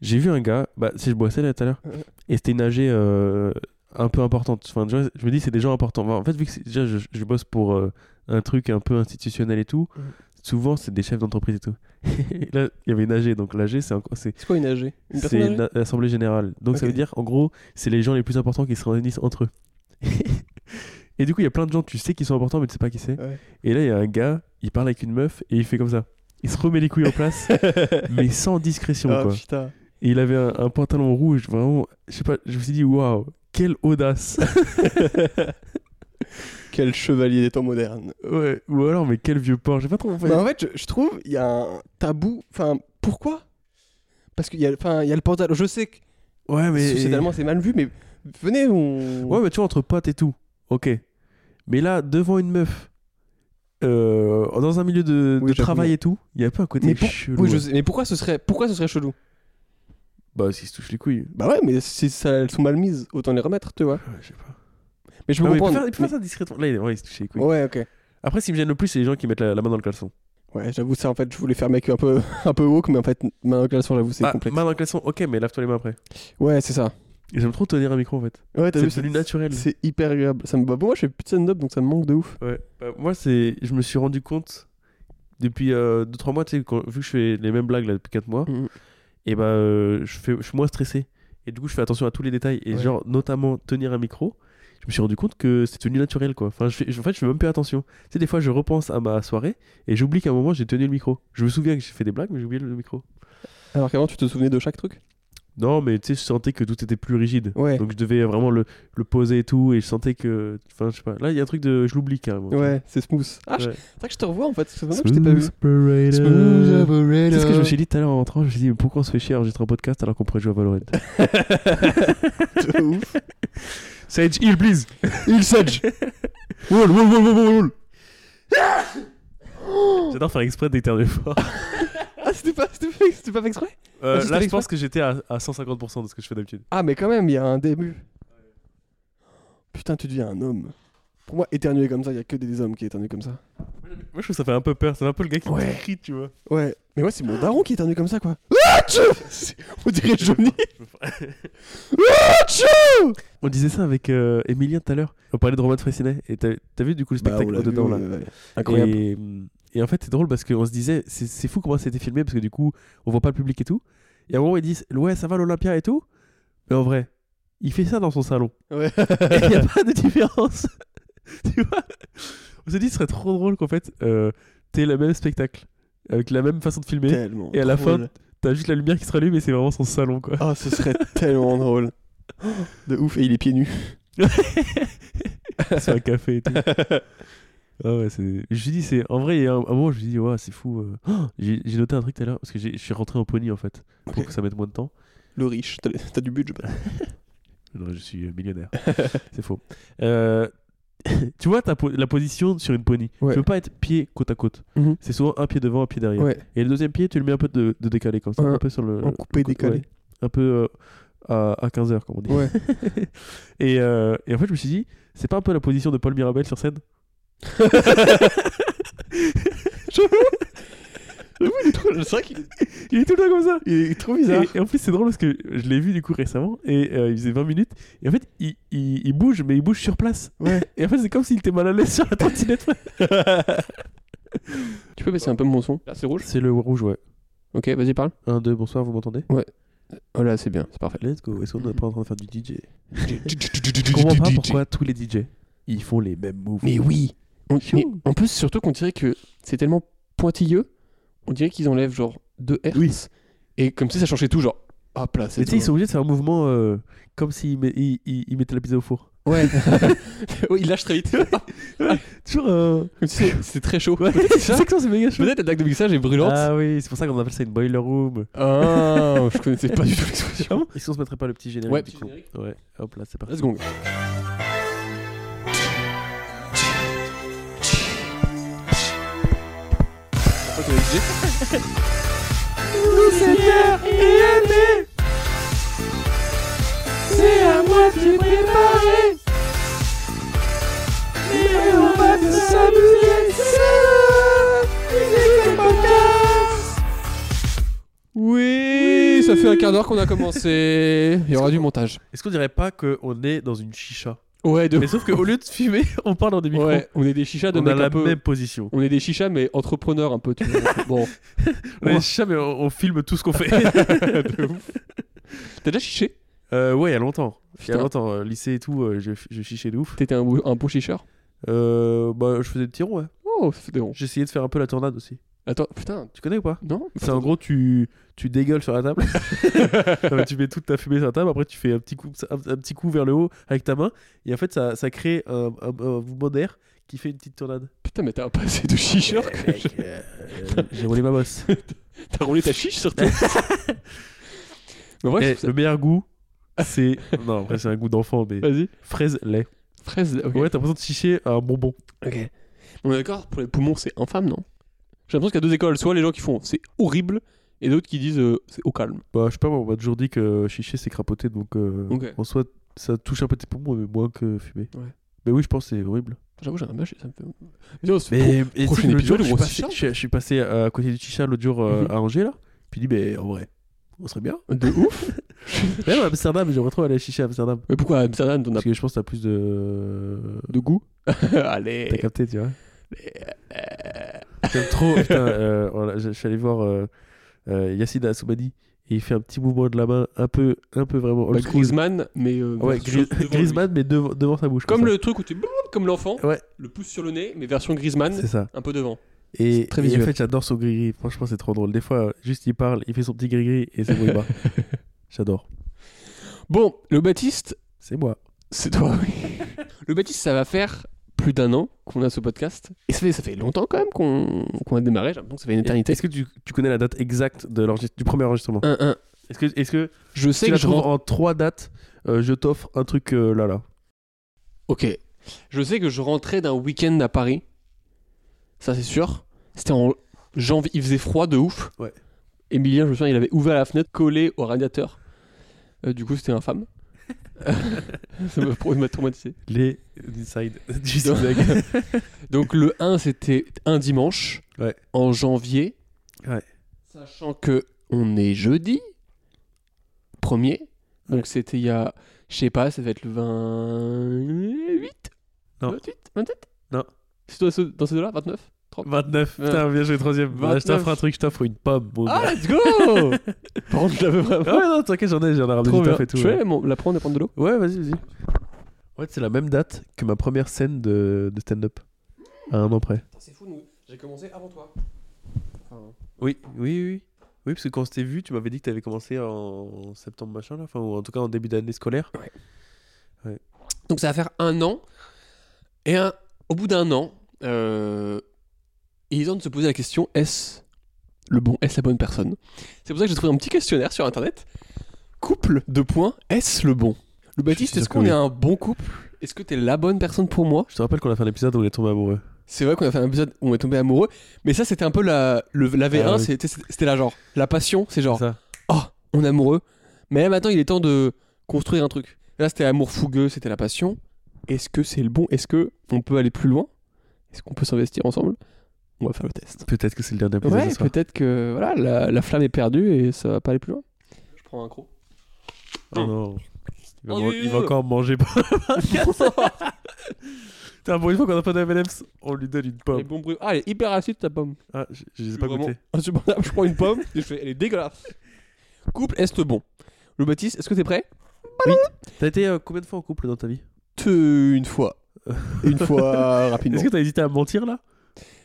J'ai vu un gars, bah, si je bossais là tout à l'heure, et c'était une AG euh, un peu importante. Enfin, je me dis, c'est des gens importants. Enfin, en fait, vu que déjà, je, je bosse pour euh, un truc un peu institutionnel et tout, souvent, c'est des chefs d'entreprise et tout. Et là, il y avait une AG, donc l'AG, c'est encore. C'est quoi une AG c'est personne âgée une a- assemblée générale. Donc ça veut dire, en gros, c'est les gens les plus importants qui se réunissent entre eux. et du coup, il y a plein de gens, tu sais qu'ils sont importants, mais tu sais pas qui c'est. Ouais. Et là, il y a un gars, il parle avec une meuf et il fait comme ça. Il se remet les couilles en place, mais sans discrétion, Ah quoi. putain. Et il avait un, un pantalon rouge, vraiment, je sais pas, je me suis dit, waouh, quelle audace. Quel chevalier des temps modernes. ouais, ou alors, mais quel vieux porc, j'ai pas trop. Bah, en fait, je, je trouve il y a un tabou. Enfin, pourquoi? Parce qu'il y a, enfin, y a le pantalon. Je sais que ouais, mais. sociétalement c'est mal vu, mais venez, on. Ouais, mais tu vois, entre potes et tout, ok. Mais là, devant une meuf, euh, dans un milieu de, Oui, de j'avoue. travail et tout, il y a pas un côté Mais pour- chelou. Oui, je ouais. sais. Mais pourquoi ce serait, pourquoi ce serait chelou? Bah, s'ils se touchent les couilles. Bah ouais, mais si ça, elles sont mal mises, autant les remettre, tu vois. Ouais, je sais pas. Mais je peux Non, mais il peut comprendre. faire, il peut faire ça discrètement. Là, il, ouais, il se touche les couilles. mais- Ouais, ok. Après, ce qui me gêne le plus, c'est les gens qui mettent la, la main dans le caleçon. Ouais, j'avoue ça. En fait, je voulais faire mec un peu, un peu woke, mais en fait, main dans le caleçon, j'avoue, c'est Bah, complexe. main dans le caleçon, ok, mais lave-toi les mains après. Ouais, c'est ça. Et J'aime trop tenir un micro en fait. Ouais, t'as C'est vu, devenu naturel. C'est hyper agréable. Ça me... bah, bon, moi, je fais plus de stand-up, donc ça me manque de ouf. Ouais. Bah, moi, c'est, je me suis rendu compte depuis 2-3 mois, tu sais, quand- vu que je fais les mêmes blagues là depuis 4 mois, Mhm. Et bah, euh, je, fais, je suis moins stressé. Et du coup, je fais attention à tous les détails. Et Ouais. genre, notamment tenir un micro, je me suis rendu compte que c'est devenu naturel quoi. Enfin, je fais, en fait, je fais même plus attention. Tu sais, des fois, je repense à ma soirée et j'oublie qu'à un moment, j'ai tenu le micro. Je me souviens que j'ai fait des blagues, mais j'ai oublié le micro. Alors qu'avant, tu te souvenais de chaque truc? Non, mais tu sais, je sentais que tout était plus rigide. Ouais. Donc je devais vraiment le, le poser et tout, et je sentais que. Enfin, je sais pas. Là, il y a un truc de. Je l'oublie carrément. Ouais, c'est smooth. Ah, je- Ouais. c'est vrai que je te revois en fait. Longtemps que je t'ai pas vu. Smooth Smooth operator. C'est ce que je me suis dit tout à l'heure en rentrant? Je me suis dit, mais pourquoi on se fait chier à enregistrer un podcast alors qu'on pourrait jouer à Valorant? De ouf. Sage, heal, please Il Sage Wall, wall, wall, wall, wall J'adore faire exprès d'éternuer fort. Ah, c'était pas, pas fait exprès? Euh, Ah, là, je pense que j'étais à, à 150% de ce que je fais d'habitude. Ah, mais quand même, il y a un début. Putain, tu deviens un homme. Pour moi, éternuer comme ça, il y a que des hommes qui éternuent comme ça. Moi, je trouve que ça fait un peu peur. C'est un peu le gars qui Ouais. crie, tu vois. Ouais, mais moi, c'est mon daron qui éternue comme ça, quoi. Ah, On dirait Johnny. Ah, On disait ça avec euh, Emilien tout à l'heure. On parlait de Roman Fressinet. Et t'as vu du coup le Bah, spectacle dedans là Incroyable. Et, et en fait, c'est drôle parce qu'on se disait, c'est fou comment c'était filmé parce que du coup, on voit pas le public et tout. Et à un moment, ils disent, ouais, ça va l'Olympia et tout. Mais en vrai, il fait ça dans son salon. Ouais. Et il n'y a pas de différence. tu vois? On s'est dit, ce serait trop drôle qu'en fait, euh, t'aies le même spectacle, avec la même façon de filmer. Tellement. Et à la fin. T'as juste la lumière qui se rallume et c'est vraiment son salon, quoi. Ah, ce serait tellement drôle. De ouf, et il est pieds nus. Sur un café et tout. Ah ouais, c'est. Je me dit, c'est. En vrai, il y a un, un moment, je me suis dit, ouais, c'est fou. euh. Oh j'ai j'ai noté un truc tout à l'heure, parce que j'ai- je suis rentré en pony en fait, pour Ok. que ça mette moins de temps. Le riche, t'as t'as du budget. Non, je suis euh, millionnaire. c'est faux. Euh, tu vois ta po- la position sur une pony. Ouais. Tu peux pas être pied côte à côte. Mhm. C'est souvent un pied devant, un pied derrière. Ouais, Et le deuxième pied, tu le mets un peu de, de décalé comme ça, Ouais. un peu sur le. en coupé le côté, décalé. ouais. Un peu euh, à, à 15h, comme on dit. Ouais. et, euh, et en fait, je me suis dit, c'est pas un peu la position de Paul Mirabel sur scène? J'avoue, il est trop. C'est vrai qu'il est... Il est tout le temps comme ça il est trop bizarre. Et, et en plus, c'est drôle parce que je l'ai vu du coup récemment et euh, il faisait 20 minutes. Et en fait, il, il, il bouge, mais il bouge sur place. Ouais. Et en fait, c'est comme s'il était mal à l'aise sur la trottinette. Tu peux baisser un peu mon son Là, c'est rouge? C'est le rouge, ouais. Ok, vas-y, parle. 1, 2, bonsoir, vous m'entendez? Oh là, c'est bien, c'est parfait. Let's go. Est-ce qu'on n'est pas en train de faire du DJ Je comprends pas pourquoi tous les DJ ils font les mêmes moves. Mais oui on, mais En plus, surtout qu'on dirait que c'est tellement pointilleux, on dirait qu'ils enlèvent genre 2 Hz. Oui. Et comme si ça changeait tout, genre. Hop là, c'est Mais tu sais, ils sont obligés de faire un mouvement euh, comme s'ils met- ils, ils- ils mettaient la pizza au four. Ouais. oui, il lâche très vite. Toujours. euh, c'est- très chaud. Ouais, Peut-être c'est ça. c'est méga chaud. Peut-être la dague de mixage est brûlante. Ah oui, c'est pour ça qu'on appelle ça une boiler room. Ah, je connaissais pas du tout l'expression. Est-ce qu'on se mettrait pas le petit générique Ouais, petit générique. Ouais, hop là, c'est parti. Let's go. Tu le Seigneur aimé C'est à moitié préparé Mais on va te s'amuser C'est le podcast Oui, ça fait un quart d'heure qu'on a commencé. Il y aura du montage. Est-ce qu'on dirait pas qu'on est dans une chicha? Ouais, de Mais sauf qu'au lieu de fumer, on parle dans des micros. Ouais, on est des chichas de on a la un peu. même position. On est des chichas, mais entrepreneurs un peu. Tu vois. bon. On est des chichas, mais on, on filme tout ce qu'on fait. T'as déjà chiché? Euh, ouais, il y a longtemps. Il y a longtemps, euh, lycée et tout, euh, je, je chichais de ouf. T'étais un, un beau chicheur? Euh, bah, je faisais des tirons, ouais. Oh, des ronds. J'essayais de faire un peu la tornade aussi. Attends, putain, Tu connais ou pas? Non C'est en gros, tu, tu dégueules sur la table. Tu mets toute ta fumée sur la table. Après, tu fais un petit coup, un, un petit coup vers le haut avec ta main. Et en fait, ça, ça crée un, un, un mouvement d'air qui fait une petite tornade. Putain, mais t'as un passé de chicheur. Que mec, je- euh, J'ai roulé ma bosse. T'as roulé ta chiche surtout. mais ouais, Eh, le meilleur goût, c'est. non, après, c'est un goût d'enfant, mais. vas-y. Fraise lait. Fraise, ok. Ouais, t'as l'impression de chicher un bonbon. Ok. On est d'accord, pour les poumons, c'est infâme, non? J'ai l'impression qu'il y a deux écoles. Soit les gens qui font c'est horrible, et d'autres qui disent euh, c'est au calme. Bah, je sais pas, moi, on m'a toujours dit que chicher, c'est crapoter. Donc, euh, Ok. en soi, ça touche un peu tes poumons, mais moins que fumer. Ouais. Mais oui, je pense que c'est horrible. J'avoue, j'aimerais bien, ça me fait. Mais, non, c'est Mais pro- et tu sais prochain que l'autre jour, épisode, je suis on passé- chicha. je je suis passé à côté du chicha l'autre jour euh, Mhm. à Angers, là. Puis il dit, mais en vrai, on serait bien. De ouf Même à Amsterdam, j'aimerais trop aller chicher à Amsterdam. Mais pourquoi à Amsterdam, t'en as Parce que je pense que t'as plus de. de goût Allez T'as capté, tu vois. J'aime trop. Putain, euh, voilà, je je suis allé voir euh, euh, Yacine Assoumani et il fait un petit mouvement de la main un peu, un peu vraiment old bah, school. Griezmann, mais. euh, Ouais, version Gri- devant lui. Griezmann, mais devant, devant sa bouche. Comme le truc où tu. Comme l'enfant, Ouais, le pouce sur le nez, mais version Griezmann, c'est ça. un peu devant. Et, très et en fait, j'adore son gris-gris. Franchement, c'est trop drôle. Des fois, juste il parle, il fait son petit gris-gris et c'est bon, il bat. J'adore. Bon, le Baptiste, C'est moi. c'est toi, oui. le Baptiste, ça va faire plus d'un an qu'on a ce podcast. Et ça fait, ça fait longtemps quand même qu'on qu'on a démarré. J'ai l'impression que ça fait une éternité. Est-ce que tu, tu connais la date exacte de du premier enregistrement Un, un. Est-ce que, est-ce que Je sais tu que la je trouves rentre. en trois dates euh, Je t'offre un truc euh, là, là. Ok. Je sais que je rentrais d'un week-end à Paris. Ça, c'est sûr. C'était en janvier. Il faisait froid de ouf. Ouais. Emilien, je me souviens, il avait ouvert la fenêtre, collé au radiateur. Euh, du coup, c'était infâme. Ça m'a traumatisé. Les inside du Donc-. Donc, le 1, c'était un dimanche. Ouais. En janvier. Ouais. Sachant que on est jeudi. Premier. Donc, Ouais. c'était il y a. Je sais pas, ça va être le 28 Non. 28 27 Non. C'est dans ce- dans ces deux-là? 29 30 29. Putain, bien joué, troisième. Voilà, je 29. t'offre un truc, je t'offre une pomme. Ah, gars. let's go Par contre, je l'avais vraiment. Ah ouais, non, t'inquiète, j'en ai, j'en ai ramené Trop du bien. taf et tout. Je ouais. vais mon- la prendre et prendre de l'eau. Ouais, vas-y, vas-y. En fait, c'est la même date que ma première scène de, de stand-up. À un an près. C'est fou, nous. j'ai commencé avant toi. Enfin, Oui, oui, oui. Oui, parce que quand on s'était vu, tu m'avais dit que t'avais commencé en septembre, machin, là. Enfin, ou en tout cas en début d'année scolaire. Donc ça va faire un an. Et un- au bout d'un an, euh, il est temps de se poser la question est-ce le bon, est-ce la bonne personne? C'est pour ça que j'ai trouvé un petit questionnaire sur internet. Couple, deux points, est-ce le bon? Le Baptiste, est-ce qu'on est un bon couple? Est-ce que t'es la bonne personne pour moi? Je te rappelle qu'on a fait un épisode où on est tombé amoureux. C'est vrai qu'on a fait un épisode où on est tombé amoureux, mais ça c'était un peu la, le, la V1, Ah oui. c'était c'était là genre, la passion, c'est genre, ça. oh, on est amoureux. Mais là maintenant il est temps de construire un truc. Là c'était amour fougueux, c'était la passion. Est-ce que c'est le bon? Est-ce que on peut aller plus loin? Est-ce qu'on peut s'investir ensemble? On va faire le test. Peut-être que c'est le dernier épisode Ouais, peut-être que voilà, la, la flamme est perdue et ça va pas aller plus loin. Je prends un croc. Oh non. Il va, Oh, man- oui, il va oui. encore manger. Putain, pour une fois qu'on a pas d'M&M's, on lui donne une Les pomme. bons bruits. Ah, elle est hyper acide ta pomme. Ah, je, je les ai pas vraiment insupportable. Je prends une pomme et je fais, elle est dégueulasse. Couple, est-ce bon? Le Baptiste, est-ce que t'es prêt? T'as été euh, combien de fois en couple dans ta vie? Une fois. Une fois rapidement. Est-ce que t'as hésité à mentir là?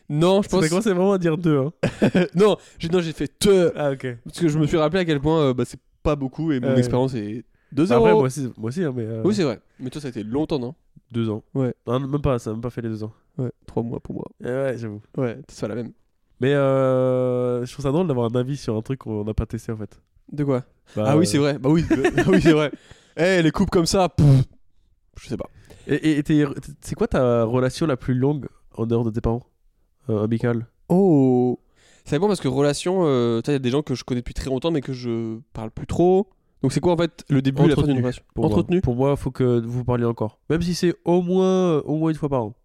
Non, je pense. Commencé vraiment à dire deux. Hein. non, j'ai non, j'ai fait te. Ah, ok. Parce que je me suis rappelé à quel point euh, bah, c'est pas beaucoup et mon Ouais. expérience est 2 Après, euros. moi aussi, moi aussi hein, mais. euh, Oui, c'est vrai. Mais toi, ça a été longtemps, non? Deux ans. Ouais. Non, même pas, ça a même pas fait les deux ans. Ouais, 3 mois pour moi. Eh ouais, j'avoue. Ouais, c'est ça la même. Mais euh, je trouve ça drôle d'avoir un avis sur un truc qu'on n'a pas testé en fait. De quoi? Bah, Ah oui, euh, c'est vrai. Bah oui, euh, ah oui c'est vrai. Eh, les coupes comme ça, pff, je sais pas. Et, et- et t'es- c'est quoi ta relation la plus longue en dehors de tes parents? euh, Amicale Oh Ça dépend parce que relation, euh, il y a des gens que je connais depuis très longtemps mais que je parle plus trop. Donc c'est quoi en fait le début et la fin d'une relation pour Entretenu Moi. Pour moi, faut que vous parliez encore. Même si c'est au moins, au moins une fois par an.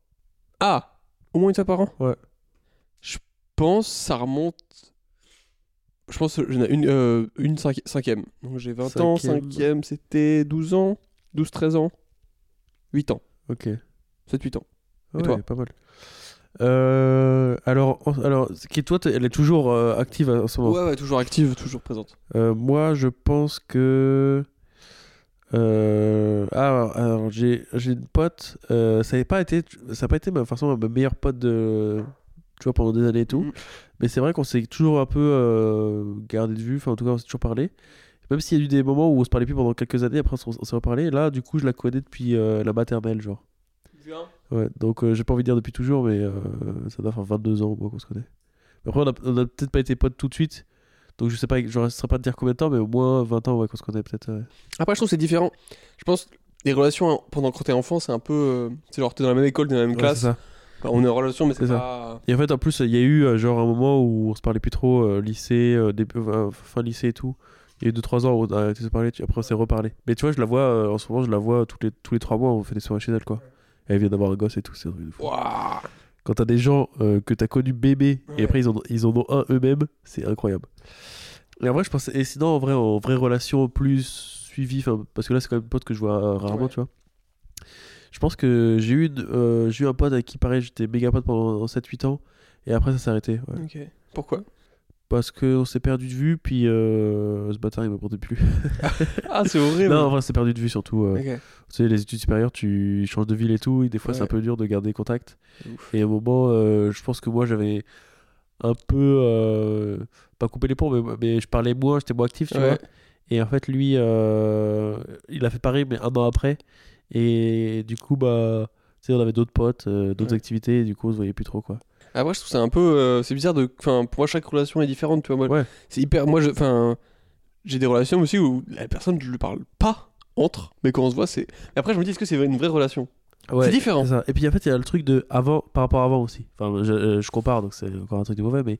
Ah Au moins une fois par an Ouais. Je pense ça remonte Je pense que j'en ai une, euh, une cinqui- cinquième. Donc j'ai 20 ans, Cinquième. cinquième c'était 12 ans, 12-13 ans, 8 ans, Ok. 7-8 ans. Ouais, toi pas mal. Euh, alors, alors, qui toi, elle est toujours euh, active en ce moment. Ouais, ouais, toujours active, toujours présente. Euh, moi, je pense que. Ah, alors, alors, j'ai j'ai une pote. ça n'a pas été, ça a pas été ma façon ma meilleure pote de, tu vois, pendant des années et tout. Mhm. Mais c'est vrai qu'on s'est toujours un peu gardé de vue. Enfin, en tout cas, on s'est toujours parlé. Même s'il y a eu des moments où on se parlait plus pendant quelques années, après on, s'est reparlé. Là, du coup, je la connais depuis la maternelle, genre. Ouais, donc euh, j'ai pas envie de dire depuis toujours, mais euh, ça doit faire 22 ans moi qu'on se connaît. Après, on a, on a peut-être pas été potes tout de suite, donc je sais pas, je ne saurais pas te dire combien de temps, mais au moins 20 ans ouais, qu'on se connaît peut-être. ouais. Après, je trouve que c'est différent. Je pense les relations hein, pendant quand t'es enfant, c'est un peu. euh, c'est genre, t'es dans la même école, t'es dans la même Ouais, classe. Bah, on est en relation, mais c'est pas. Et en fait, en plus, il y a eu euh, genre un moment où on se parlait plus trop, lycée, début- euh, fin lycée et tout. Il y a eu 2-3 ans où on a arrêté de se parler, après on s'est reparlé. Mais tu vois, je la vois, en ce moment, je la vois tous les, tous les 3 mois, on fait des soirées chez elle quoi. Elle vient d'avoir un gosse et tout, c'est un truc de fou. Ouah. Quand t'as des gens euh, que t'as connus bébés et après ils en, ils en ont un eux-mêmes, c'est incroyable. Et en vrai, je pense. Et sinon, en vrai, en vraie relation plus suivie, parce que là, c'est quand même un pote que je vois euh, rarement, Ouais. tu vois. Je pense que j'ai eu, une, euh, j'ai eu un pote avec qui, pareil, j'étais méga pote pendant 7-8 ans. Et après, ça s'est arrêté. ouais. Ok. Pourquoi? Parce qu'on s'est perdu de vue, puis euh, ce bâtard, il m'apportait plus. Ah, c'est horrible. non, en vrai, on s'est perdu de vue surtout. euh, tu sais, les études supérieures, tu changes de ville et tout, et des fois c'est un peu dur de garder contact. Ouf. Et à un moment, euh, je pense que moi j'avais un peu. pas coupé les ponts, mais, mais je parlais moins, j'étais moins actif, tu Ouais. vois. Et en fait, lui, il a fait pareil, mais un an après. Et du coup, bah. Tu sais, on avait d'autres potes, d'autres Ouais. activités, et du coup, on se voyait plus trop, quoi. Après, je trouve ça un peu. euh, c'est bizarre de. Enfin, pour moi, chaque relation est différente, tu vois. Moi, Ouais. C'est hyper. Moi, je. Enfin. J'ai des relations aussi où la personne, je lui parle pas entre, mais quand on se voit, c'est. Mais Après, je me dis, est-ce que c'est une vraie relation? C'est différent. C'est ça. Et puis en fait, il y a le truc de avant par rapport à avant aussi. Enfin, je, euh, je compare, donc c'est encore un truc de mauvais, mais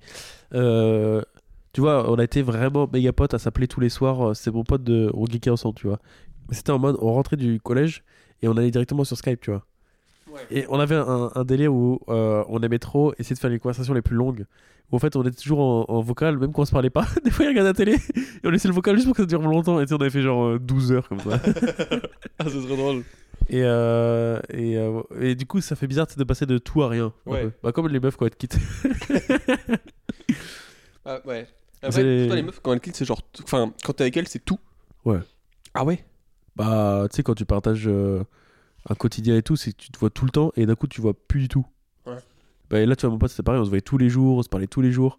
euh, tu vois, on a été vraiment méga potes à s'appeler tous les soirs. euh, C'est mon pote de, on geekait ensemble, tu vois. Mais C'était en mode, on rentrait du collège et on allait directement sur Skype, tu vois. Et on avait un, un délire où euh, on aimait trop essayer de faire les conversations les plus longues. Où en fait, on était toujours en, en vocal, même quand on se parlait pas. Des fois, il regardait la télé et on laissait le vocal juste pour que ça dure longtemps. Et tu sais, on avait fait genre euh, 12 heures comme ça. Ah, c'est très drôle. Et, euh, et, euh, et du coup, ça fait bizarre de passer de tout à rien. un Ouais. peu. Bah, comme les meufs quand elles te quittent. Ah, ouais. Après, les- pour toi, les meufs, quand elles quittent, c'est genre. t- Enfin, quand t'es avec elles, c'est tout. Ouais. Ah ouais? Bah, tu sais, quand tu partages euh, un quotidien et tout, c'est que tu te vois tout le temps et d'un coup, tu vois plus du tout. Ouais. Bah, et là, tu vois, mon pote, c'était pareil, on se voyait tous les jours, on se parlait tous les jours.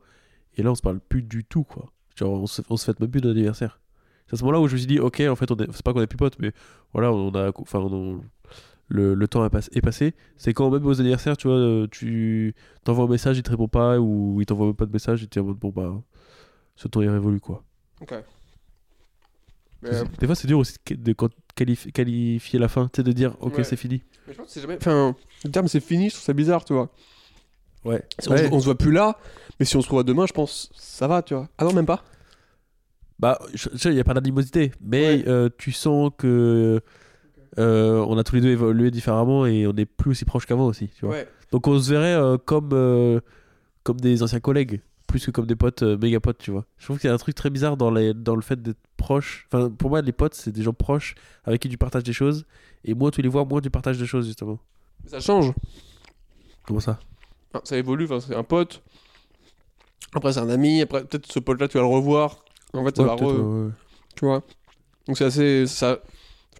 Et là, on se parle plus du tout, quoi. Genre, on se, on se fête même plus d'anniversaire. C'est à ce moment-là où je me suis dit, ok, en fait, c'est pas qu'on est plus potes, mais voilà, on a. Enfin, on- le, le temps est, pas- est passé. C'est quand même aux anniversaires, tu vois, euh, tu t'envoies un message, il te répond pas, ou il t'envoie même pas de message, et tu es en mode, bon, bah, ce temps est révolu, quoi. Ok. Mais, euh, Des fois, c'est dur aussi de quand- qualifi- qualifier la fin, sais, de dire, ok, Ouais. c'est fini. mais je pense que c'est jamais. Enfin, le terme c'est fini, je trouve ça bizarre, tu vois. Ouais. Si on, se, on se voit plus là, mais si on se revoit demain, je pense ça va, tu vois. Ah non, même pas Bah, il n'y a pas d'animosité, mais Ouais. euh, tu sens que euh, on a tous les deux évolué différemment et on est plus aussi proches qu'avant aussi, tu vois. Ouais. Donc on se verrait euh, comme, euh, comme des anciens collègues, plus que comme des potes, euh, méga potes, tu vois. Je trouve qu'il y a un truc très bizarre dans, les, dans le fait d'être proche. Enfin, pour moi, les potes, c'est des gens proches avec qui tu partages des choses, et moins tu les vois, moins tu partages des choses, justement. Ça change. Comment ça? Ça évolue, enfin, c'est un pote. Après, c'est un ami. Après, peut-être ce pote-là, tu vas le revoir. En fait, ça Ouais, va re- ouais, ouais. Tu vois Donc, c'est assez. Ça...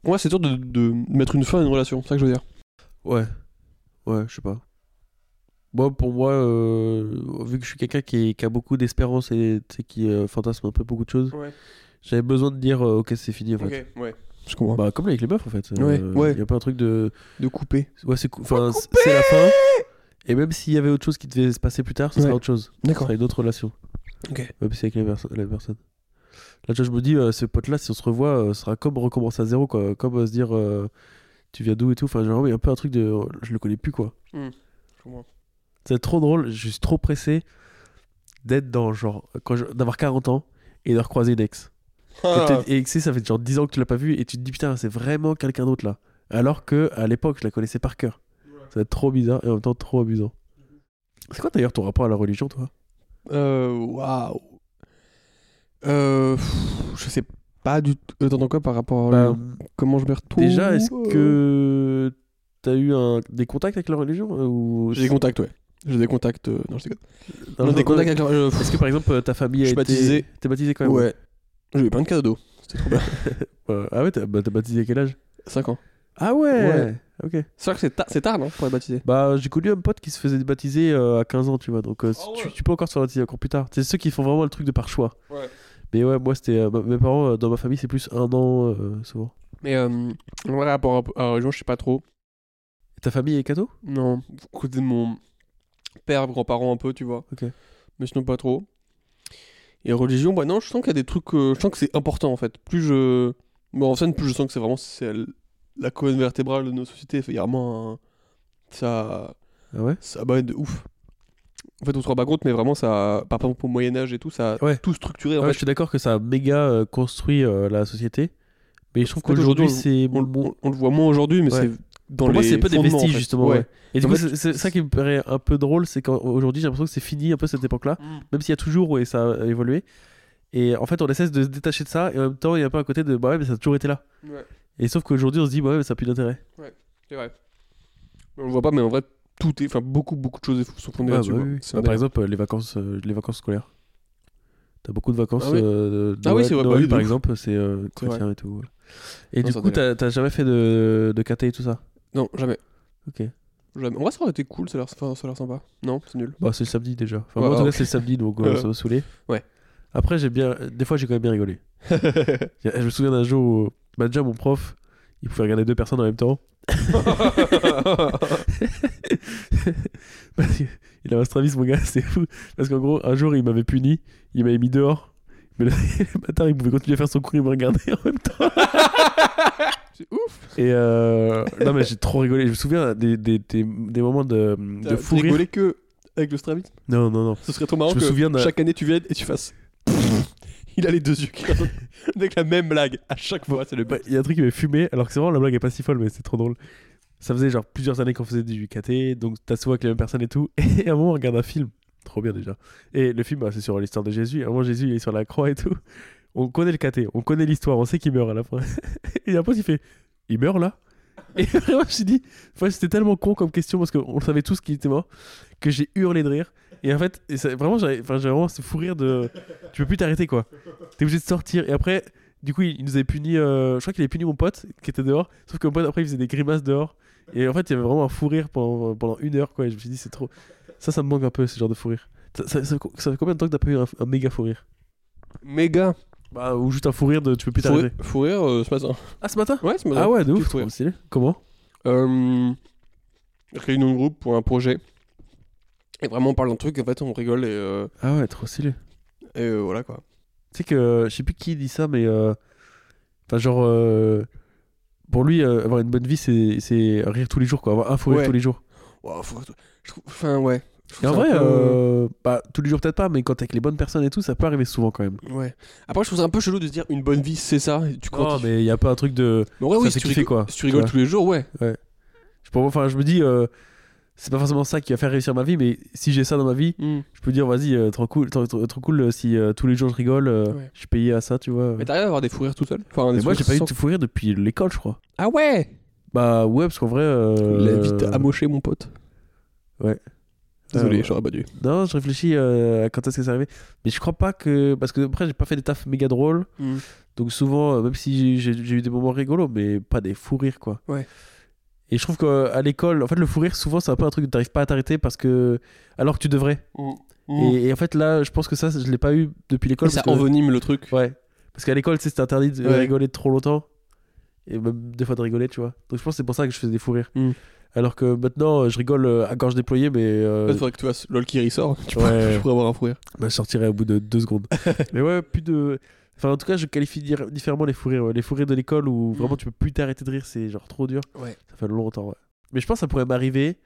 Pour moi, c'est dur de, de mettre une fin à une relation. C'est ça que je veux dire. Ouais, ouais, je sais pas. Moi, pour moi, euh, que je suis quelqu'un qui, qui a beaucoup d'espérance et tu sais, qui euh, fantasme un peu beaucoup de choses, Ouais. j'avais besoin de dire euh, ok, c'est fini en fait. Ouais. Je comprends. Bah, comme avec les meufs en fait. Ouais, Euh, ouais. Il y a pas un truc de. de couper. Ouais, c'est cou- enfin, c- c'est la fin. Et même s'il y avait autre chose qui devait se passer plus tard, ce Ouais. sera autre chose. Ce D'accord. sera une autre relation. Ok. Même si c'est avec les perso- la personne. Là, tu vois, je me dis, euh, ce pote-là, si on se revoit, euh, ce sera comme recommencer à zéro, quoi. Comme euh, se dire, euh, tu viens d'où et tout. Enfin, genre, il y a un peu un truc de. Je le connais plus, quoi. Je comprends. C'est trop drôle, je suis trop pressé d'être dans genre d'avoir 40 ans et de recroiser une ex. Ah. Et tu sais, ça fait genre 10 ans que tu l'as pas vu et tu te dis putain, c'est vraiment quelqu'un d'autre là. Alors que à l'époque, je la connaissais par cœur. Ça va être trop bizarre et en même temps trop amusant. C'est quoi d'ailleurs ton rapport à la religion, toi? Euh, Waouh. Euh, pff, je sais pas du tout. Attends, quoi par rapport à Bah, comment je me retrouve déjà, est-ce euh, que t'as eu un... des contacts avec la religion? Euh, ou... J'ai des contacts, ouais. J'ai des contacts. euh, Non, je déconne. Non, Non, non, des contacts avec la. euh, Est-ce que par exemple euh, ta famille a Je suis été... baptisé. T'es baptisé quand même Ouais. J'ai eu plein de cadeaux. C'était trop bien. Euh, Ah ouais, t'as bah, t'as baptisé à quel âge? 5 ans. Ah ouais, Ouais. Ok. C'est vrai que c'est ta- c'est tard, non Pour être baptisé. Bah j'ai connu un pote qui se faisait baptiser euh, à 15 ans, tu vois. Donc euh, Ah tu, ouais. tu peux encore se faire baptiser encore plus tard. C'est ceux qui font vraiment le truc de par choix. Ouais. Mais ouais, moi c'était... euh, ma- mes parents, euh, dans ma famille, c'est plus un an euh, souvent. Mais euh, en vrai, rapport à à la religion, je sais pas trop. Et ta famille est catho? Non, côté de mon père, grands-parents un peu, tu vois. Mais sinon pas trop. Et religion, bah non, je sens qu'il y a des trucs, euh, je sens que c'est important en fait. Plus je me renseigne, plus je sens que c'est vraiment c'est la colonne vertébrale de nos sociétés. Il y a vraiment un... ça, Ah ouais? ça de ouf. En fait, on se rend pas compte, mais vraiment ça, par exemple au Moyen Âge et tout, ça a Ouais. tout structuré. En Ouais, fait, je suis d'accord que ça a méga euh, construit euh, la société. Mais je trouve qu'aujourd'hui, aujourd'hui, c'est. on, on- on le voit moins aujourd'hui, mais Ouais. c'est dans Pour les moi, c'est un peu des fondements, en vestiges, fait. justement. Ouais. Et du En coup, fait, c'est c'est ça qui me paraît un peu drôle, c'est qu'aujourd'hui, j'ai l'impression que c'est fini un peu cette époque-là, Mm. même s'il y a toujours, ouais, ça a évolué. Et en fait, on essaie de se détacher de ça, et en même temps, il y a un peu un côté de bah ouais, mais ça a toujours été là. Ouais. Et sauf qu'aujourd'hui, on se dit bah ouais, mais ça n'a plus d'intérêt. C'est vrai. On le voit pas, mais en vrai, tout est, enfin beaucoup, beaucoup de choses sont fondées Ouais, là-dessus. bah quoi. oui, oui. C'est Bah, un par exemple, euh, les vacances, euh, les vacances scolaires. T'as beaucoup de vacances. Ah oui. euh, de Ah oui, Noël- c'est vrai, bah Noël, oui, de par ouf. exemple, c'est euh, chrétien et tout. ouais. Et Non, du coup, t'as jamais fait de, de KT et tout ça? Non, jamais. Ok. jamais. En vrai, ça aurait été cool, ça a l'air enfin, ça a l'air sympa. Non, c'est nul. Bah, c'est le samedi déjà. Enfin, Ouais, moi, en tout ah, cas, ok. c'est le samedi, donc euh, Euh, ça m'a saoulé. ouais. Après, j'ai bien. Des fois, j'ai quand même bien rigolé. A- Je me souviens d'un jour où. Bah, déjà, mon prof, il pouvait regarder deux personnes en même temps. Parce que il avait un Stravis, mon gars, c'est fou. Parce qu'en gros, un jour, il m'avait puni, il m'avait mis dehors. Mais le, le matin, il pouvait continuer à faire son cours, il me regardait en même temps. C'est ouf. Et euh, non, mais j'ai trop rigolé. Je me souviens des, des, des, des moments de, de fou rire. rigolé que avec le Stravit. Non, non, non. Ce serait trop marrant Je me que souviens chaque année tu viennes et tu fasses. Il a les deux yeux qui regardent avec la même blague à chaque fois. C'est le Bah, Il y a un truc qui m'avait fumé, alors que c'est vraiment la blague est pas si folle, mais c'est trop drôle. Ça faisait genre plusieurs années qu'on faisait du KT, donc t'as souvent avec les mêmes personnes et tout. Et à un moment, on regarde un film, trop bien déjà. Et le film, bah, c'est sur l'histoire de Jésus. À un moment, Jésus, il est sur la croix et tout. On connaît le KT, on connaît l'histoire, on sait qu'il meurt à la fin. Et après, il fait Il meurt là? Et vraiment, je me suis dit, enfin, c'était tellement con comme question parce qu'on savait tous qu'il était mort que j'ai hurlé de rire. Et en fait, vraiment, j'avais vraiment ce fou rire de. Tu peux plus t'arrêter quoi. T'es obligé de sortir. Et après, du coup, il, nous avait puni. euh, je crois qu'il avait puni mon pote qui était dehors. Sauf que mon pote, après, il faisait des grimaces dehors. Et en fait, il y avait vraiment un fou rire pendant, pendant une heure quoi. Et je me suis dit, c'est trop. Ça, ça me manque un peu ce genre de fou rire. Ça, fait combien de temps que t'as pas eu un méga fou rire? Méga. Bah, ou juste un fou rire de tu peux plus t'arrêter. faut rire euh, ce matin. Ah, ce matin? Ouais, ce matin. Ah ouais, de ouf, fou rire. trop stylé. Comment? Euh, réunion de groupe pour un projet. Et vraiment, on parle d'un truc, en fait, on rigole et, euh, Ah ouais, trop stylé. et euh, voilà quoi. Tu sais que je sais plus qui dit ça, mais euh, enfin genre euh, pour lui euh, avoir une bonne vie c'est c'est rire tous les jours quoi, avoir un fou rire Ouais. tous les jours. Wow, faut- je trouve- Enfin, ouais. Je Et en vrai, peu- euh, bah tous les jours peut-être pas, mais quand t'es avec les bonnes personnes et tout, ça peut arriver souvent quand même. Ouais. Après, je trouve ça un peu chelou de se dire une bonne vie, c'est ça. tu Non, quantifies. mais il y a pas un truc de. Mais ouais, ça oui, si tu, rigoles, quoi. si tu rigoles Ouais. tous les jours, ouais. Je peux- enfin je me dis euh, c'est pas forcément ça qui va faire réussir ma vie, mais si j'ai ça dans ma vie, Hmm. je peux dire vas-y euh, trop cool, trop, cool euh, si tous les jours je rigole, Ouais. je suis payé à ça, tu vois. Mais t'arrives à avoir des fous rires tout seul? Enfin, Mais moi fous j'ai pas eu rires de fou rire depuis l'école, je crois. Ah ouais? Bah ouais, parce qu'en vrai. euh, Il a vite amoché, mon pote. Ouais. Désolé, Euh, j'aurais pas dû. Non, je réfléchis euh, à quand est-ce que c'est arrivé. Mais je crois pas que. Parce que après, j'ai pas fait des tafs méga drôles. Hmm. Donc souvent, euh, même si j'ai eu des moments rigolos, mais pas des fous rires, quoi. Ouais. Et je trouve qu'à l'école, en fait, le fou rire, souvent, c'est un peu un truc que t'arrives pas à t'arrêter parce que. Alors que tu devrais. Et, et en fait, là, je pense que ça, je l'ai pas eu depuis l'école. ça que- envenime le truc. Ouais. Parce qu'à l'école, c'était interdit de Ouais. rigoler trop longtemps. Et même des fois de rigoler, tu vois. Donc je pense que c'est pour ça que je faisais des fous rires. Mm. Alors que maintenant, euh, je rigole euh, à gorge déployée, mais. euh, fait, faudrait que tu fasses LOL qui ressort. Tu Ouais. pourrais, tu pourrais avoir un fou rire. bah, je sortirai au bout de deux secondes. mais ouais, plus de. Enfin, en tout cas, je qualifie différemment les fous rires. ouais. Les fous rires de l'école où vraiment tu peux plus t'arrêter de rire, c'est genre trop dur. Ouais. Ça fait longtemps, ouais. Mais je pense que ça pourrait m'arriver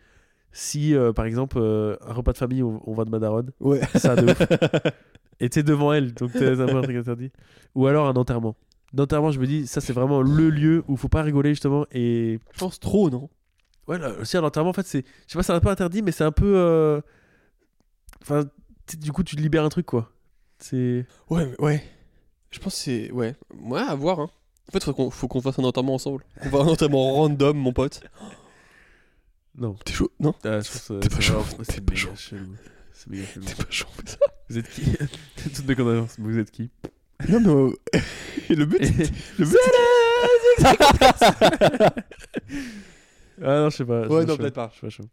si, euh, par exemple, euh, un repas de famille, on, on va de ma daronne. Ouais. Ça, de ouf. Et t'es devant elle, donc t'es un peu un truc interdit. Ou alors un enterrement. L'enterrement, je me dis, ça c'est vraiment le lieu où faut pas rigoler justement. Et Je pense trop, non? Ouais, là, aussi un enterrement, en fait, c'est. Je sais pas, c'est un peu interdit, mais c'est un peu. euh, Enfin, du coup, tu te libères un truc quoi. C'est. Ouais, mais ouais. Je pense que c'est. Ouais. Ouais, à voir. Hein. En fait, faut qu'on faut qu'on fasse un enterrement ensemble. On va un enterrement random, mon pote. Non. T'es chaud Non? Ah, je pense, euh, T'es pas c'est chaud, vraiment- t'es C'est pas méga chaud. chelou. C'est méga chelou. T'es pas chaud, ça Vous êtes qui? Toutes mes vous êtes qui? Non, mais. euh, Et le but. Le but. Ah non, je sais pas. Ouais, non, peut-être pas. Je suis pas chaud.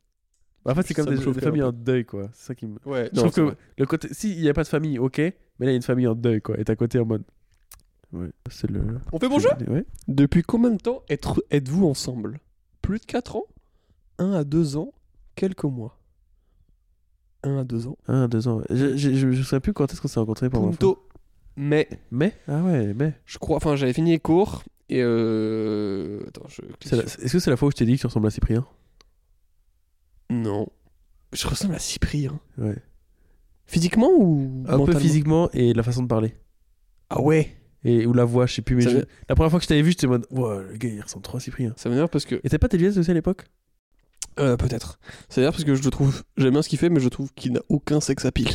Bah, en fait, c'est comme des, des familles en deuil, quoi. C'est ça qui me. Ouais, Je non, trouve c'est que vrai. le côté. Si, il n'y a pas de famille, ok. Mais là, il y a une famille en deuil, quoi. Et t'es à côté en mode. Ouais, c'est le. On fait mon jeu? Ouais. Depuis combien de temps être- êtes-vous ensemble? Plus de 4 ans? 1 à 2 ans? Quelques mois? 1 à 2 ans? Un, deux ans. Je, je sais plus quand est-ce qu'on s'est rencontrés pour moi. Punto. Mais, Mais? Ah ouais, mais. je crois. Enfin, j'avais fini les cours et euh. Attends, je. clique C'est la- sur- Est-ce que c'est la fois où je t'ai dit que tu ressembles à Cyprien? Non. Je ressemble à Cyprien. Ouais. Physiquement ou Un peu mentalement? physiquement et la façon de parler. Ah ouais Et, ou la voix, je sais plus. Mais Ça je- veut- la première fois que je t'avais vu, j'étais en mode. Wow, le gars, il ressemble trop à Cyprien. Ça m'énerve parce que. Et t'avais pas tes lunettes aussi à l'époque? Euh, peut-être. Ça m'énerve parce que je le trouve. J'aime bien ce qu'il fait, mais je trouve qu'il n'a aucun sexe à pile.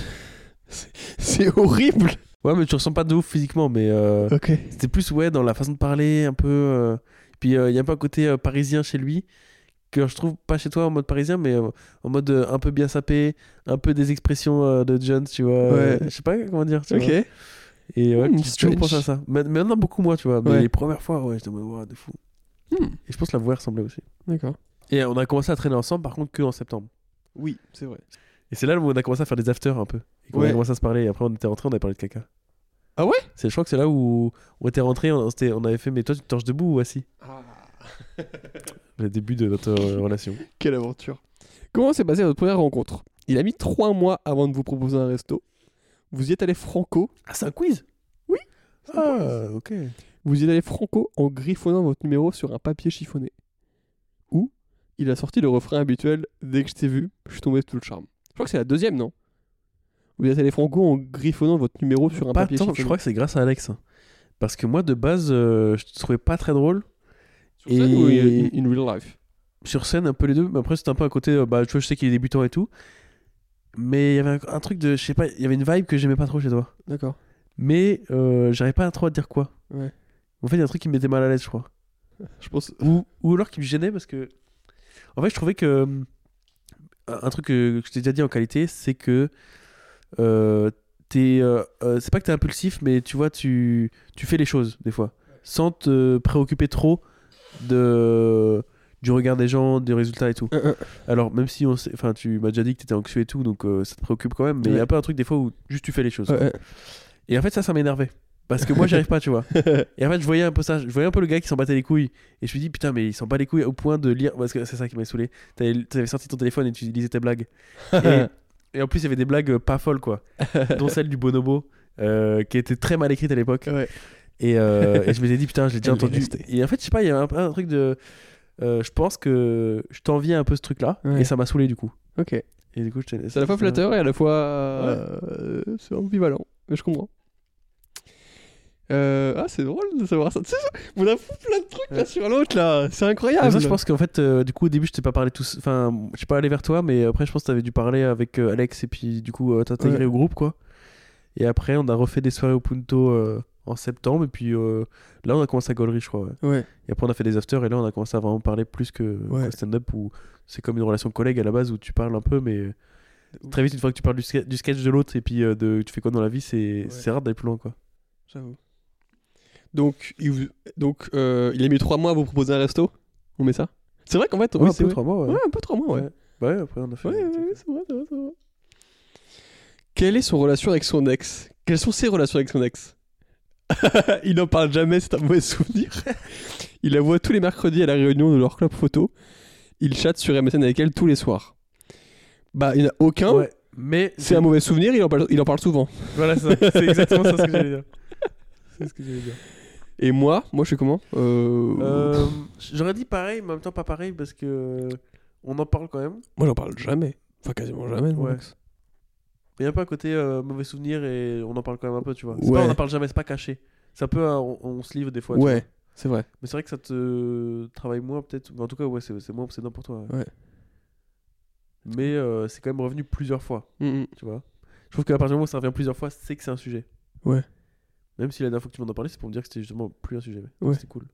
C'est horrible Ouais, mais tu ressembles pas de ouf physiquement, mais. euh, Ok. C'était plus, ouais, dans la façon de parler, un peu. euh, Puis il y a un peu un côté euh, parisien chez lui, que je trouve pas chez toi en mode parisien, mais euh, en mode euh, un peu bien sapé, un peu des expressions euh, de Jones, tu vois. Ouais. Je sais pas comment dire, tu Ok. vois. Et ouais, Hmm, strange. pensé à ça. Maintenant, beaucoup moins, tu vois. Mais Ouais. les premières fois, ouais, j'étais en mode, wow, de fou. Hmm, Et je pense que la voix ressemblait aussi. D'accord. Et on a commencé à traîner ensemble, par contre, que en septembre. Oui, c'est vrai. Et c'est là où on a commencé à faire des afters un peu. Et qu'on Ouais. a commencé à se parler. Et après, on était rentrés, on avait parlé de caca. Ah ouais? C'est, je crois que c'est là où on était rentrés, on, on avait fait, mais toi, tu te torches debout ou assis? Le début de notre relation. Quelle aventure. Comment s'est passée votre première rencontre? Il a mis trois mois avant de vous proposer un resto. Vous y êtes allé franco. Ah, c'est un quiz? Oui. Ah, ok. Vous y êtes allé franco en griffonnant votre numéro sur un papier chiffonné. Ou il a sorti le refrain habituel Dès que je t'ai vu, je suis tombé sous le charme. Je crois que c'est la deuxième, non? Vous êtes allé franco en griffonnant votre numéro sur un Pas papier tant, je crois que c'est grâce à Alex. Parce que moi, de base, euh, je te trouvais pas très drôle. Sur scène ou in, in real life? Sur scène, un peu les deux. Mais après, c'était un peu à côté. euh, bah, tu vois, je sais qu'il est débutant et tout. Mais il y avait un, un truc de. Je sais pas, il y avait une vibe que j'aimais pas trop chez toi. D'accord. Mais euh, j'arrivais pas trop à te dire quoi. Ouais. En fait, il y a un truc qui me mettait mal à l'aise, je crois. Je pense. Ou, ou alors qui me gênait parce que. En fait, je trouvais que. euh, Un un truc que, que je t'ai déjà dit en qualité, c'est que. Euh, t'es, euh, euh, c'est pas que t'es impulsif, mais tu vois, tu, tu fais les choses des fois. Sans te préoccuper trop de, du regard des gens, des résultats et tout. Euh, euh, Alors, même si on sait, enfin, tu m'as déjà dit que t'étais anxieux et tout, donc euh, ça te préoccupe quand même, mais il y a un peu un truc des fois où juste tu fais les choses. Et en fait, ça, ça m'énervait. Parce que moi, j'y arrive pas, tu vois. Et en fait, je voyais un peu ça. Je voyais un peu le gars qui s'en battait les couilles. Et je me dis, putain, mais il s'en bat les couilles au point de lire. Parce que c'est ça qui m'a saoulé. T'avais t'avais sorti ton téléphone et tu lisais tes blagues. Et, et en plus, il y avait des blagues euh, pas folles, quoi. Dont celle du bonobo, euh, qui était très mal écrite à l'époque. Ouais. Et, euh, et je m'étais dit, putain, je l'ai déjà entendu. Et en fait, je sais pas, il y a un, un truc de. euh, je pense que je t'enviais un peu ce truc-là. Ouais. Et ça m'a saoulé, du coup. Ok. Et du coup, je t'ai- C'est à la fois flatteur et à la fois c'est ambivalent. Mais je comprends. Euh, ah, c'est drôle de savoir ça. Tu sais, on a fou plein de trucs là Ouais. sur l'autre là. C'est incroyable. Mais ça, je pense qu'en fait, euh, du coup, au début, je t'ai pas parlé tout. Enfin, je suis pas allé vers toi, mais après, je pense que t'avais dû parler avec euh, Alex et puis, du coup, t'intégrer Ouais. au groupe, quoi. Et après, on a refait des soirées au Punto en septembre, et puis là, on a commencé à gaulerie, je crois. ouais. Ouais. Et après, on a fait des afters, et là, on a commencé à vraiment parler plus que, stand-up, où c'est comme une relation de collègue à la base, où tu parles un peu, mais très vite, une fois que tu parles du, ske- du sketch de l'autre, et puis de tu fais quoi dans la vie, c'est rare d'aller plus loin, quoi. J'avoue. Donc, il, vous- donc euh, il a mis trois mois à vous proposer un resto? On met ça? C'est vrai qu'en fait, oui, un c'est peu vrai. trois mois, ouais. Ouais, un peu trois mois, ouais. Ouais. Après, on a fait. Ouais, ouais, ouais, c'est vrai, c'est vrai, c'est vrai. Quelle est son relation avec son ex? Quelles sont ses relations avec son ex? Il n'en parle jamais, c'est un mauvais souvenir. Il la voit tous les mercredis à la réunion de leur club photo. Il chatte sur MSN avec elle tous les soirs. Bah, il n'y en a aucun. Ouais. Mais C'est un mauvais souvenir, il en parle, il en parle souvent. Voilà, ça. c'est exactement ça ce que j'allais dire. C'est ce que j'allais dire. Et moi, moi je suis comment Euh, Euh, J'aurais dit pareil, mais en même temps pas pareil parce que on en parle quand même. Moi j'en parle jamais. Enfin, quasiment jamais, Ouais. Mais il y a pas un côté euh, mauvais souvenir et on en parle quand même un peu, tu vois. Ouais. pas on en parle jamais, c'est pas caché. C'est un peu un- on, on se livre des fois. Ouais, c'est vrai. Mais c'est vrai que ça te travaille moins peut-être. En tout cas, ouais, c'est moins obsédant pour toi. Ouais. Mais euh, c'est quand même revenu plusieurs fois, Mm, mm. tu vois. Je trouve qu'à partir du moment où ça revient plusieurs fois, c'est que c'est un sujet. Ouais. Même si la dernière fois que tu m'en as parlé, c'est pour me dire que c'était justement plus un sujet. Ouais. C'était cool.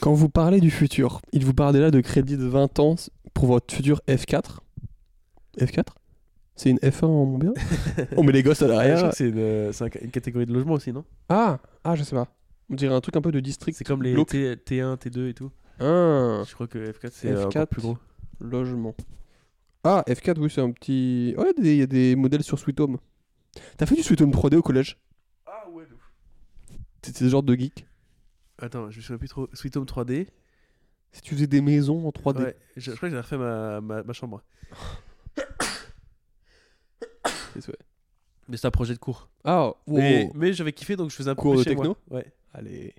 Quand vous parlez du futur, il vous parle déjà de crédit de 20 ans pour votre futur F4. F4 C'est une F1 en mon bien? On met les gosses à je crois l'arrière. que c'est une, un- une catégorie de logement aussi, non? Ah, ah, je sais pas. On dirait un truc un peu de district. C'est comme les. T, T1, T2 et tout. Ah, Je crois que F4 c'est euh, F4. encore plus gros. logement. Ah, F4, oui, c'est un petit. Ouais, il y a des modèles sur Sweet Home. T'as fait du Sweet Home 3D au collège Ah ouais, de ouf. T'étais ce genre de geek Attends, je me souviens plus trop. Sweet Home 3D. Si tu faisais des maisons en 3D. Ouais, je, je crois que j'ai refait ma, ma, ma chambre. C'est. Mais c'était un projet de cours. Ah, wow. Mais, mais j'avais kiffé donc je faisais un peu Cours plus de chez techno moi. Ouais. Allez.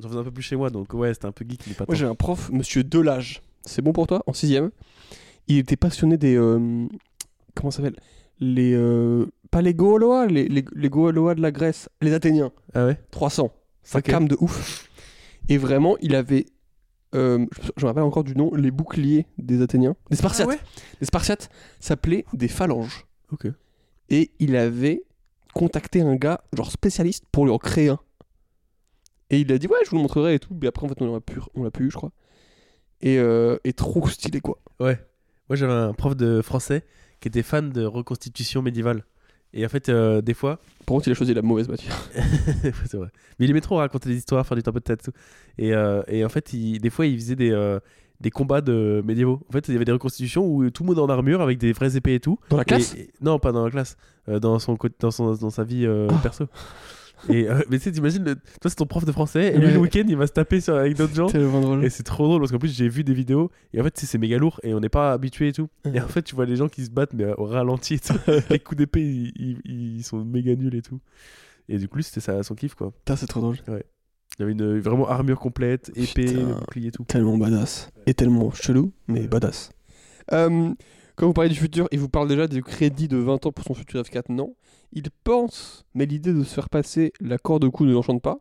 J'en faisais un peu plus chez moi donc ouais, c'était un peu geek mais pas Moi j'ai un prof, monsieur Delage. C'est bon pour toi En sixième? Il était passionné des. euh, comment ça s'appelle? Les. euh, pas les Gaulois, les, les, les Gaulois de la Grèce, les Athéniens. Ah ouais? 300. Ça Ok. calme de ouf. Et vraiment, il avait. euh, je me rappelle encore du nom, les boucliers des Athéniens. Des Spartiates. Ah ouais? Les Spartiates s'appelaient des phalanges. Ok. Et il avait contacté un gars, genre spécialiste, pour lui en créer un. Et il a dit, ouais, je vous le montrerai et tout. Mais après, en fait, on l'a pu, on pu eu, je crois. Et, euh, et trop stylé, quoi. Ouais. Moi j'avais un prof de français qui était fan de reconstitution médiévale. Et en fait, euh, des fois, Par contre, il a choisi la mauvaise matière. c'est vrai. Mais il aimait trop raconter des histoires, faire du tempo de tête et euh, et en fait, il- des fois, il faisait des, euh, des combats de médiévaux. En fait, il y avait des reconstitutions où tout le monde en armure avec des vraies épées et tout. Dans la classe? Et- et- Non, pas dans la classe. dans, son, dans, son, dans sa vie Ah. perso. Et, euh, mais tu sais, t'imagines, le- toi, c'est ton prof de français, et lui, Ouais. le week-end, il va se taper sur, avec d'autres gens. Et c'est trop drôle parce qu'en plus j'ai vu des vidéos et en fait c'est méga lourd et on n'est pas habitué et tout. Et en fait tu vois les gens qui se battent mais au ralenti et tout. les coups d'épée ils, ils- ils sont méga nuls et tout. Et du coup lui, c'était ça son kiff quoi. Putain, c'est trop drôle. Il avait une vraiment armure complète, épée, bouclier et tout. Tellement badass. Et tellement chelou, mais badass. Euh, quand vous parlez du futur, il vous parle déjà du crédit de 20 ans pour son futur F4. Non. Il pense, mais l'idée de se faire passer la corde au cou ne l'enchante pas.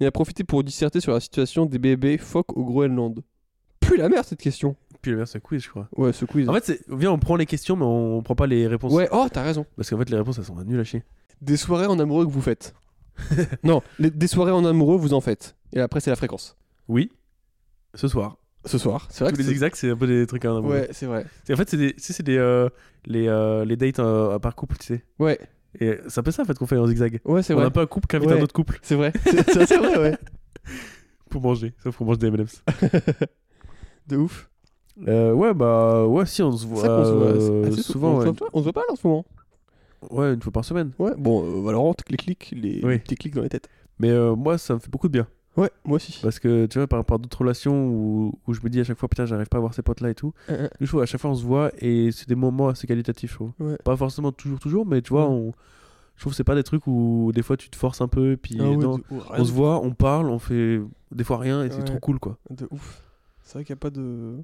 Il a profité pour disserter sur la situation des bébés phoques au Groenland. Puis la merde cette question. Puis le verre c'est quiz je crois. Ouais, ce quiz. En fait c'est, viens on prend les questions mais on, on prend pas les réponses. ouais, oh, t'as raison. Parce qu'en fait les réponses elles sont nulles à chier. Des soirées en amoureux que vous faites. non, les- des soirées en amoureux, vous en faites. Et après, c'est la fréquence. Oui. Ce soir. Ce soir, c'est vrai Tous que les exacts c'est un peu des trucs à un. Ouais, c'est vrai. En fait c'est des, tu sais, c'est des, euh, les, euh, les dates euh, par couple tu sais. Ouais, Et c'est un peu ça en fait qu'on fait en zigzag. ouais, c'est On a vrai. un couple qui invite un autre couple C'est vrai. C'est c'est- c'est vrai, ouais. pour manger. Sauf qu'on mange des M&M's. De ouf. Euh, ouais, bah, ouais, si, on se C'est voit, ça qu'on se voit euh, assez souvent. on, se ouais. voit, on se voit pas là en ce moment. Ouais, une fois par semaine. Ouais, bon, euh, Valorant, les clics, les, Oui. petits clics dans les têtes. Mais euh, moi, ça me fait beaucoup de bien. Ouais, moi aussi. Parce que, tu vois, par rapport à d'autres relations où, où je me dis à chaque fois, putain, j'arrive pas à voir ces potes-là et tout. Euh, euh, Du coup, à chaque fois, on se voit et c'est des moments assez qualitatifs, je trouve. Ouais. Pas forcément toujours, toujours, mais tu vois, Ouais. on... je trouve que c'est pas des trucs où des fois tu te forces un peu et puis ah ouais, non, de, rien on se voit, on parle, on fait des fois rien et c'est trop cool, quoi. De ouf. C'est vrai qu'il n'y a pas de.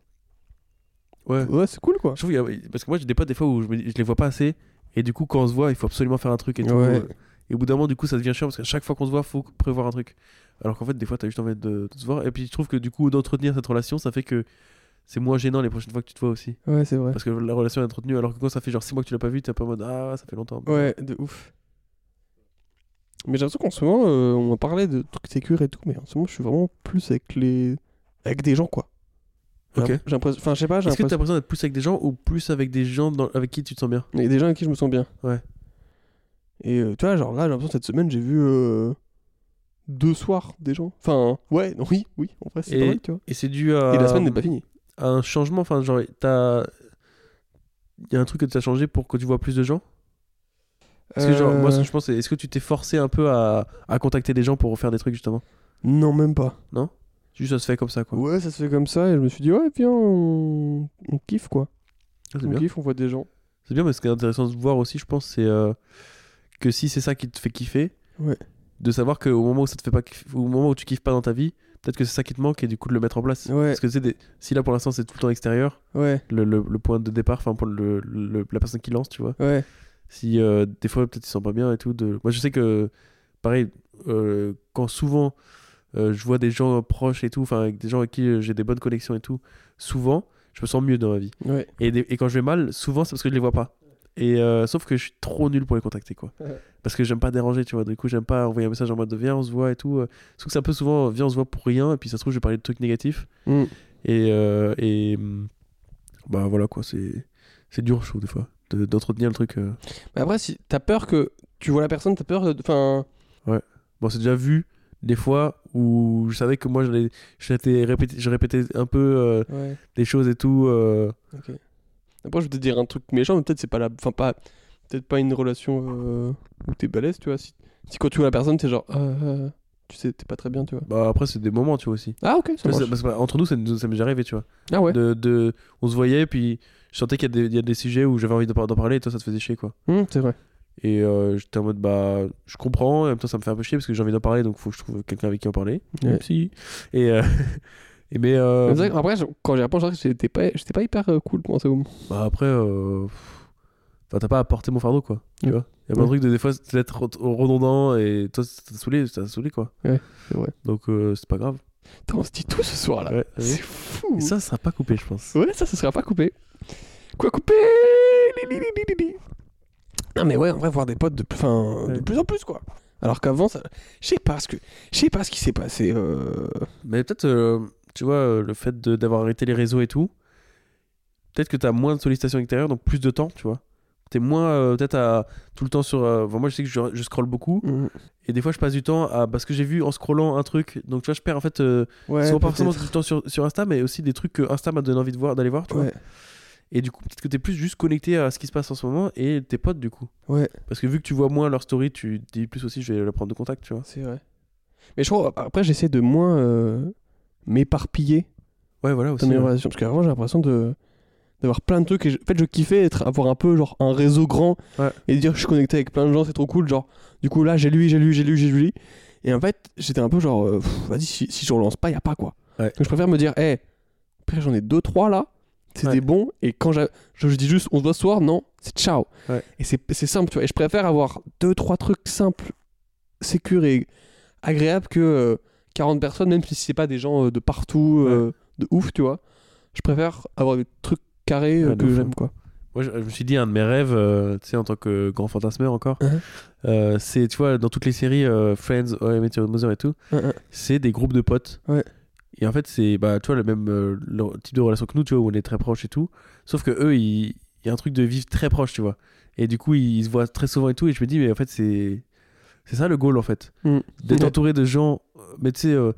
Ouais. Ouais, c'est cool quoi. Je trouve qu'il y a- parce que moi j'ai des potes des fois où je, me je les vois pas assez et du coup quand on se voit il faut absolument faire un truc et tout Ouais. Et au bout d'un moment du coup ça devient chiant parce qu'à chaque fois qu'on se voit faut prévoir un truc alors qu'en fait des fois t'as juste envie de, de se voir et puis je trouve que du coup d'entretenir cette relation ça fait que c'est moins gênant les prochaines fois que tu te vois aussi Ouais, c'est vrai. parce que la relation est entretenue alors que quand ça fait genre 6 mois que tu l'as pas vu t'es peu en mode ah ça fait longtemps Ouais, de ouf. Mais j'ai l'impression qu'en ce moment, euh, on parlait de trucs sécures et tout, mais en ce moment, je suis vraiment plus avec les. avec des gens quoi. Ok. l'imp- J'ai l'impression. Enfin, je sais pas, est-ce que t'as l'impression. d'être plus avec des gens ou plus avec des gens dans- avec qui tu te sens bien? A des gens avec qui je me sens bien. Ouais. Et euh, tu vois, genre là, j'ai l'impression que cette semaine, j'ai vu euh, deux soirs des gens. Enfin, ouais, non, oui, oui, en vrai, c'est pas mal, tu vois. et c'est dû à Et la semaine n'est pas finie. à un changement enfin genre t'as il y a un truc que tu as changé pour que tu vois plus de gens? Parce que genre, moi, ce Euh, que je pense, c'est est-ce que tu t'es forcé un peu à, à contacter des gens pour faire des trucs justement? Non, même pas. Juste ça se fait comme ça quoi. Ouais, ça se fait comme ça, et je me suis dit, ouais, viens, on, on kiffe quoi. Ah, On bien. kiffe, on voit des gens. C'est bien, mais ce qui est intéressant de voir aussi, je pense, c'est euh, que si c'est ça qui te fait kiffer, Ouais. de savoir qu'au moment où ça te fait pas kiffer, au moment où tu kiffes pas dans ta vie, peut-être que c'est ça qui te manque et du coup de le mettre en place. Ouais, Parce que tu des- si là pour l'instant c'est tout le temps extérieur, ouais, le, le- le point de départ, enfin le, le- la personne qui lance, tu vois. ouais. Si euh, des fois peut-être ils sont pas bien et tout. De... Moi je sais que, pareil, euh, quand souvent euh, je vois des gens proches et tout, enfin avec des gens avec qui j'ai des bonnes connexions et tout, souvent je me sens mieux dans ma vie. Et, des- et quand je vais mal, souvent c'est parce que je les vois pas. Et euh, sauf que je suis trop nul pour les contacter, quoi. Ouais. Parce que j'aime pas déranger, tu vois. Du coup, j'aime pas envoyer un message en mode de viens, on se voit et tout. euh. Sauf que c'est un peu souvent viens, on se voit pour rien. Et puis ça se trouve, je vais parler de trucs négatifs. Mm. Et, euh, et hum, bah voilà, quoi. C'est c'est dur, je trouve, des fois, de- d'entretenir le truc. euh. Mais après, si t'as peur que tu vois la personne, t'as peur de. Enfin. Bon, c'est déjà vu des fois où je savais que moi, je répétais un peu euh, Ouais. des choses et tout. euh. Après, je vais te dire un truc méchant, mais peut-être c'est pas la. Enfin, pas. Peut-être pas une relation euh, où t'es balèze, tu vois. Si... si quand tu vois la personne, t'es genre. euh, tu sais, t'es pas très bien, tu vois. Bah, après, c'est des moments, tu vois aussi. Ah, ok, ça marche. parce que, entre nous, ça, nous- ça m'est déjà arrivé, tu vois. Ah, ouais. De, de- on se voyait, puis je sentais qu'il y, a des- il y a des sujets où j'avais envie d'en par- d'en parler, et toi, ça te faisait chier, quoi. Hum, c'est vrai. Et euh, j'étais en mode, bah, je comprends, et en même temps, ça me fait un peu chier parce que j'ai envie d'en parler, donc faut que je trouve quelqu'un avec qui en parler. Ouais. Même si. Et, euh, et mais. euh, Mais vrai après, je- quand dirais que j'étais pas, j'étais pas hyper euh, cool pendant ce moment. bah, après. euh, Enfin, t'as pas à porter mon fardeau, quoi. Tu Ouais. vois? Il y a plein de trucs de des fois, c'est d'être re- redondant, et toi, ça t'a saoulé, ça t'a saoulé, quoi. Ouais, c'est vrai. Donc, euh, c'est pas grave. Putain, on se dit tout ce soir là. Ouais, c'est ouais. fou. Et ça, ça sera pas coupé, je pense. Ouais, ça, ça sera pas coupé. Quoi couper? Li, li, li, li, li, li. Non, mais ouais, on va voir des potes de, plus- enfin, de plus en plus, quoi. Alors qu'avant, ça... je sais pas ce que, je sais pas ce qui s'est passé. euh, Mais peut-être, euh, tu vois, euh, le fait d'avoir arrêté les réseaux et tout, peut-être que t'as moins de sollicitations extérieures, donc plus de temps, tu vois. T'es moins euh, peut-être à tout le temps sur. euh, enfin, moi, je sais que je, je scrolle beaucoup, Mm. et des fois, je passe du temps à. Parce que j'ai vu en scrollant un truc, donc tu vois, je perds en fait. Euh, Ouais, souvent pas forcément du temps sur, sur Insta, mais aussi des trucs que Insta m'a donné envie de voir, d'aller voir, tu vois. Ouais, Et du coup, peut-être que t'es plus juste connecté à ce qui se passe en ce moment et tes potes, du coup. ouais, Parce que vu que tu vois moins leur story, tu dis plus aussi, je vais la prendre de contact, tu vois. c'est vrai. Mais je crois, après, j'essaie de moins euh, m'éparpiller Ouais, voilà dans aussi. mes ouais. relations. Parce qu'avant, j'ai l'impression de d'avoir plein de trucs. Et je- En fait, je kiffais être, avoir un peu genre un réseau grand Ouais. et dire je suis connecté avec plein de gens, c'est trop cool. Genre, du coup, là, j'ai lui, j'ai lui, j'ai lui, j'ai lui. Et en fait, j'étais un peu genre, euh, vas-y, si, si je relance pas, y a pas quoi. Ouais. Donc, je préfère me dire, hé, après, j'en ai deux, trois là, c'est Ouais. bons. Et quand je, je dis juste, on se voit ce soir, non, c'est ciao. Et c'est simple, tu vois. Et je préfère avoir deux, trois trucs simples, sécures et agréables que euh, 40 personnes, même si c'est pas des gens euh, de partout, euh, de ouf, tu vois. Je préfère avoir des trucs carrés euh, Ouais, que j'aime, quoi. Moi, je, je me suis dit, un de mes rêves, euh, tu sais, en tant que grand fantasmeur encore, euh, c'est, tu vois, dans toutes les séries, euh, Friends, How I Met Your Mother et tout, hein. c'est des groupes de potes. Ouais. Et en fait, c'est, bah, tu vois, le même le type de relation que nous, tu vois, où on est très proches et tout. Sauf que eux, il y a un truc de vivre très proche, tu vois. Et du coup, ils se voient très souvent et tout. Et je me dis, mais en fait, c'est, c'est ça le goal, en fait. Mm. D'être entouré de gens, mais tu sais, euh,